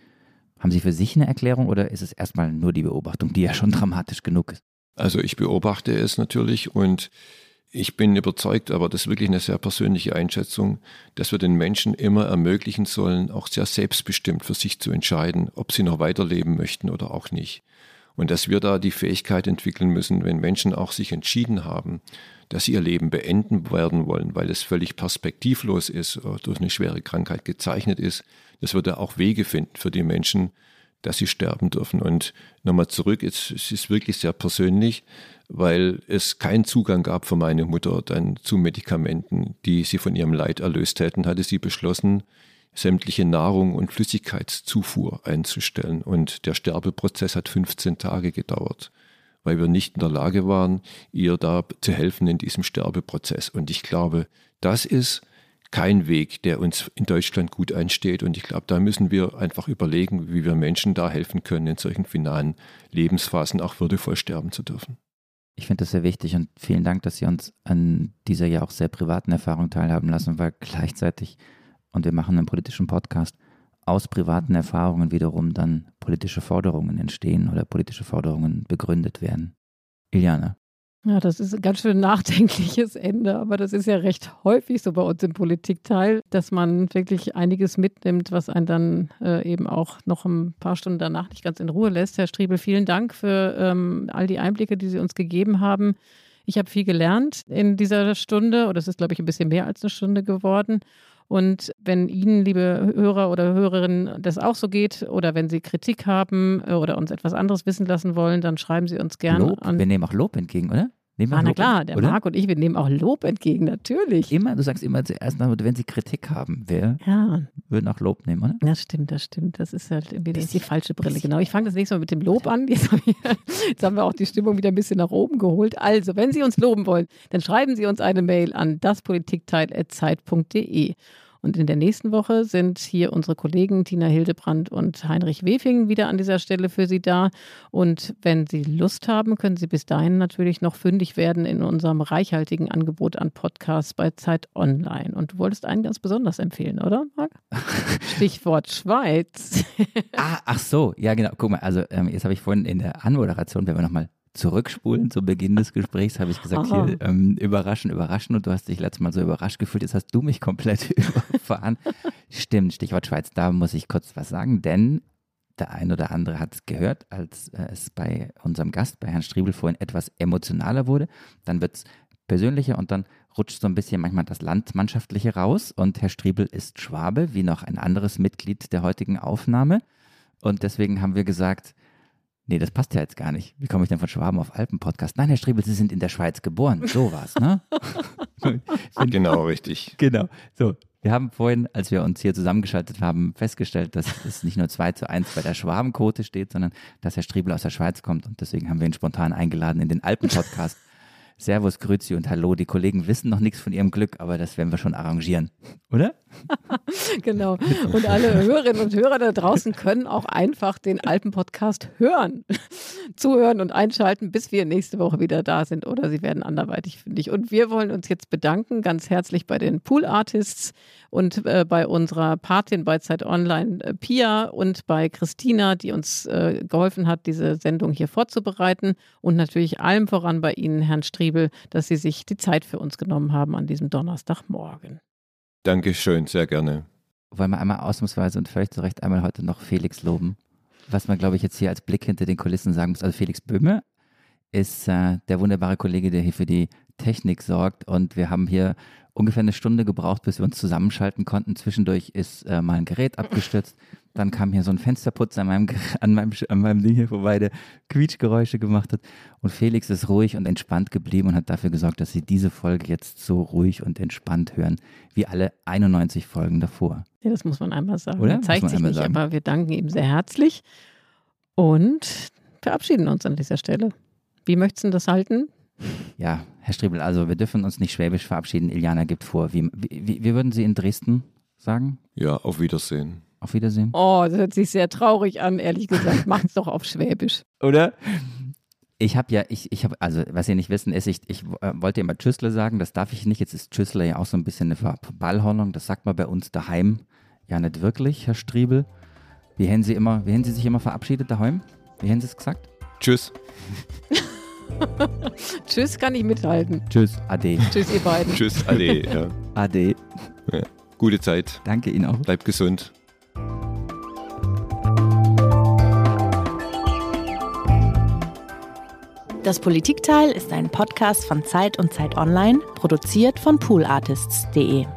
haben Sie für sich eine Erklärung oder ist es erstmal nur die Beobachtung, die ja schon dramatisch genug ist? Also ich beobachte es natürlich und ich bin überzeugt, aber das ist wirklich eine sehr persönliche Einschätzung, dass wir den Menschen immer ermöglichen sollen, auch sehr selbstbestimmt für sich zu entscheiden, ob sie noch weiterleben möchten oder auch nicht. Und dass wir da die Fähigkeit entwickeln müssen, wenn Menschen auch sich entschieden haben, dass sie ihr Leben beenden werden wollen, weil es völlig perspektivlos ist, oder durch eine schwere Krankheit gezeichnet ist, dass wir da auch Wege finden für die Menschen, dass sie sterben dürfen. Und nochmal zurück, es, es ist wirklich sehr persönlich, weil es keinen Zugang gab für meine Mutter dann zu Medikamenten, die sie von ihrem Leid erlöst hätten, hatte sie beschlossen, sämtliche Nahrung und Flüssigkeitszufuhr einzustellen. Und der Sterbeprozess hat 15 Tage gedauert, weil wir nicht in der Lage waren, ihr da zu helfen in diesem Sterbeprozess. Und ich glaube, das ist kein Weg, der uns in Deutschland gut einsteht. Und ich glaube, da müssen wir einfach überlegen, wie wir Menschen da helfen können, in solchen finalen Lebensphasen auch würdevoll sterben zu dürfen. Ich finde das sehr wichtig und vielen Dank, dass Sie uns an dieser ja auch sehr privaten Erfahrung teilhaben lassen, weil gleichzeitig, und wir machen einen politischen Podcast, aus privaten Erfahrungen wiederum dann politische Forderungen entstehen oder politische Forderungen begründet werden. Iliane. Ja, das ist ein ganz schön nachdenkliches Ende, aber das ist ja recht häufig so bei uns im Politikteil, dass man wirklich einiges mitnimmt, was einen dann äh, eben auch noch ein paar Stunden danach nicht ganz in Ruhe lässt. Herr Striebel, vielen Dank für ähm, all die Einblicke, die Sie uns gegeben haben. Ich habe viel gelernt in dieser Stunde, oder es ist, glaube ich, ein bisschen mehr als eine Stunde geworden. Und wenn Ihnen, liebe Hörer oder Hörerinnen, das auch so geht oder wenn Sie Kritik haben oder uns etwas anderes wissen lassen wollen, dann schreiben Sie uns gerne Lob? an. Wir nehmen auch Lob entgegen, oder? Nehmen Ah, na Lob klar, der oder? Marc und ich, wir nehmen auch Lob entgegen, natürlich. Immer, du sagst immer zuerst, wenn Sie Kritik haben, wir Ja. würden auch Lob nehmen, oder? Das stimmt, das stimmt. Das ist halt irgendwie das ist die falsche Brille. Genau. Ich fange das nächste Mal mit dem Lob an. Jetzt, hab ich, jetzt haben wir auch die Stimmung wieder ein bisschen nach oben geholt. Also, wenn Sie uns loben wollen, dann schreiben Sie uns eine Mail an daspolitikteil.zeit.de. Und in der nächsten Woche sind hier unsere Kollegen Tina Hildebrand und Heinrich Wefing wieder an dieser Stelle für Sie da. Und wenn Sie Lust haben, können Sie bis dahin natürlich noch fündig werden in unserem reichhaltigen Angebot an Podcasts bei Zeit Online. Und du wolltest einen ganz besonders empfehlen, oder, Marc? Stichwort Schweiz. Ah, ach so, ja genau. Guck mal, also ähm, jetzt habe ich vorhin in der Anmoderation, wenn wir nochmal zurückspulen. Zu Beginn des Gesprächs, habe ich gesagt, Aha. hier ähm, überraschen, überraschen. Und du hast dich letztes Mal so überrascht gefühlt, jetzt hast du mich komplett überfahren. Stimmt, Stichwort Schweiz, da muss ich kurz was sagen, denn der ein oder andere hat es gehört, als äh, es bei unserem Gast, bei Herrn Striebel vorhin etwas emotionaler wurde, dann wird es persönlicher und dann rutscht so ein bisschen manchmal das Landmannschaftliche raus. Und Herr Striebel ist Schwabe, wie noch ein anderes Mitglied der heutigen Aufnahme. Und deswegen haben wir gesagt, Nee, das passt ja jetzt gar nicht. Wie komme ich denn von Schwaben auf Alpen-Podcast? Nein, Herr Striebel, Sie sind in der Schweiz geboren. So war's, ne? Genau, richtig. Genau. So, wir haben vorhin, als wir uns hier zusammengeschaltet haben, festgestellt, dass es nicht nur 2 zu 1 bei der Schwabenquote steht, sondern dass Herr Striebel aus der Schweiz kommt. Und deswegen haben wir ihn spontan eingeladen in den Alpen-Podcast. Servus, Grüezi und Hallo. Die Kollegen wissen noch nichts von ihrem Glück, aber das werden wir schon arrangieren. Oder? genau. Und alle Hörerinnen und Hörer da draußen können auch einfach den Alpen-Podcast hören, zuhören und einschalten, bis wir nächste Woche wieder da sind oder sie werden anderweitig fündig. Und wir wollen uns jetzt bedanken ganz herzlich bei den Pool Artists und äh, bei unserer Patin bei Zeit Online äh, Pia und bei Christina, die uns äh, geholfen hat, diese Sendung hier vorzubereiten und natürlich allem voran bei Ihnen, Herrn Striebel, dass Sie sich die Zeit für uns genommen haben an diesem Donnerstagmorgen. Dankeschön, sehr gerne. Wollen wir einmal ausnahmsweise und völlig zu Recht einmal heute noch Felix loben. Was man, glaube ich, jetzt hier als Blick hinter den Kulissen sagen muss. Also Felix Böhme ist äh, der wunderbare Kollege, der hier für die Technik sorgt. Und wir haben hier ungefähr eine Stunde gebraucht, bis wir uns zusammenschalten konnten. Zwischendurch ist äh, mal ein Gerät abgestürzt. Dann kam hier so ein Fensterputz an meinem, an meinem, an meinem Ding hier vorbei, der Quietschgeräusche gemacht hat. Und Felix ist ruhig und entspannt geblieben und hat dafür gesorgt, dass Sie diese Folge jetzt so ruhig und entspannt hören, wie alle 91 Folgen davor. Ja, das muss man einmal sagen. Oder? Er zeigt sich nicht, sagen. aber wir danken ihm sehr herzlich und verabschieden uns an dieser Stelle. Wie möchtest du das halten? Ja, Herr Striebel, also wir dürfen uns nicht schwäbisch verabschieden. Iliana gibt vor. Wie, wie, wie würden Sie in Dresden sagen? Ja, auf Wiedersehen. Auf Wiedersehen. Oh, das hört sich sehr traurig an, ehrlich gesagt. Macht's doch auf Schwäbisch. Oder? Ich habe ja, ich, ich habe, also was ihr nicht wissen ist, ich, ich äh, wollte immer Tschüssle sagen, das darf ich nicht. Jetzt ist Tschüssle ja auch so ein bisschen eine Verballhornung. Das sagt man bei uns daheim ja nicht wirklich, Herr Striebel. Wie haben Sie immer, wie haben Sie sich immer verabschiedet daheim? Wie haben Sie es gesagt? Tschüss. Tschüss kann ich mithalten. Tschüss, Ade. Tschüss, ihr beiden. Tschüss, Ade. Ja. Ade. Ja. Gute Zeit. Danke Ihnen auch. Bleibt gesund. Das Politikteil ist ein Podcast von Zeit und Zeit Online, produziert von poolartists.de.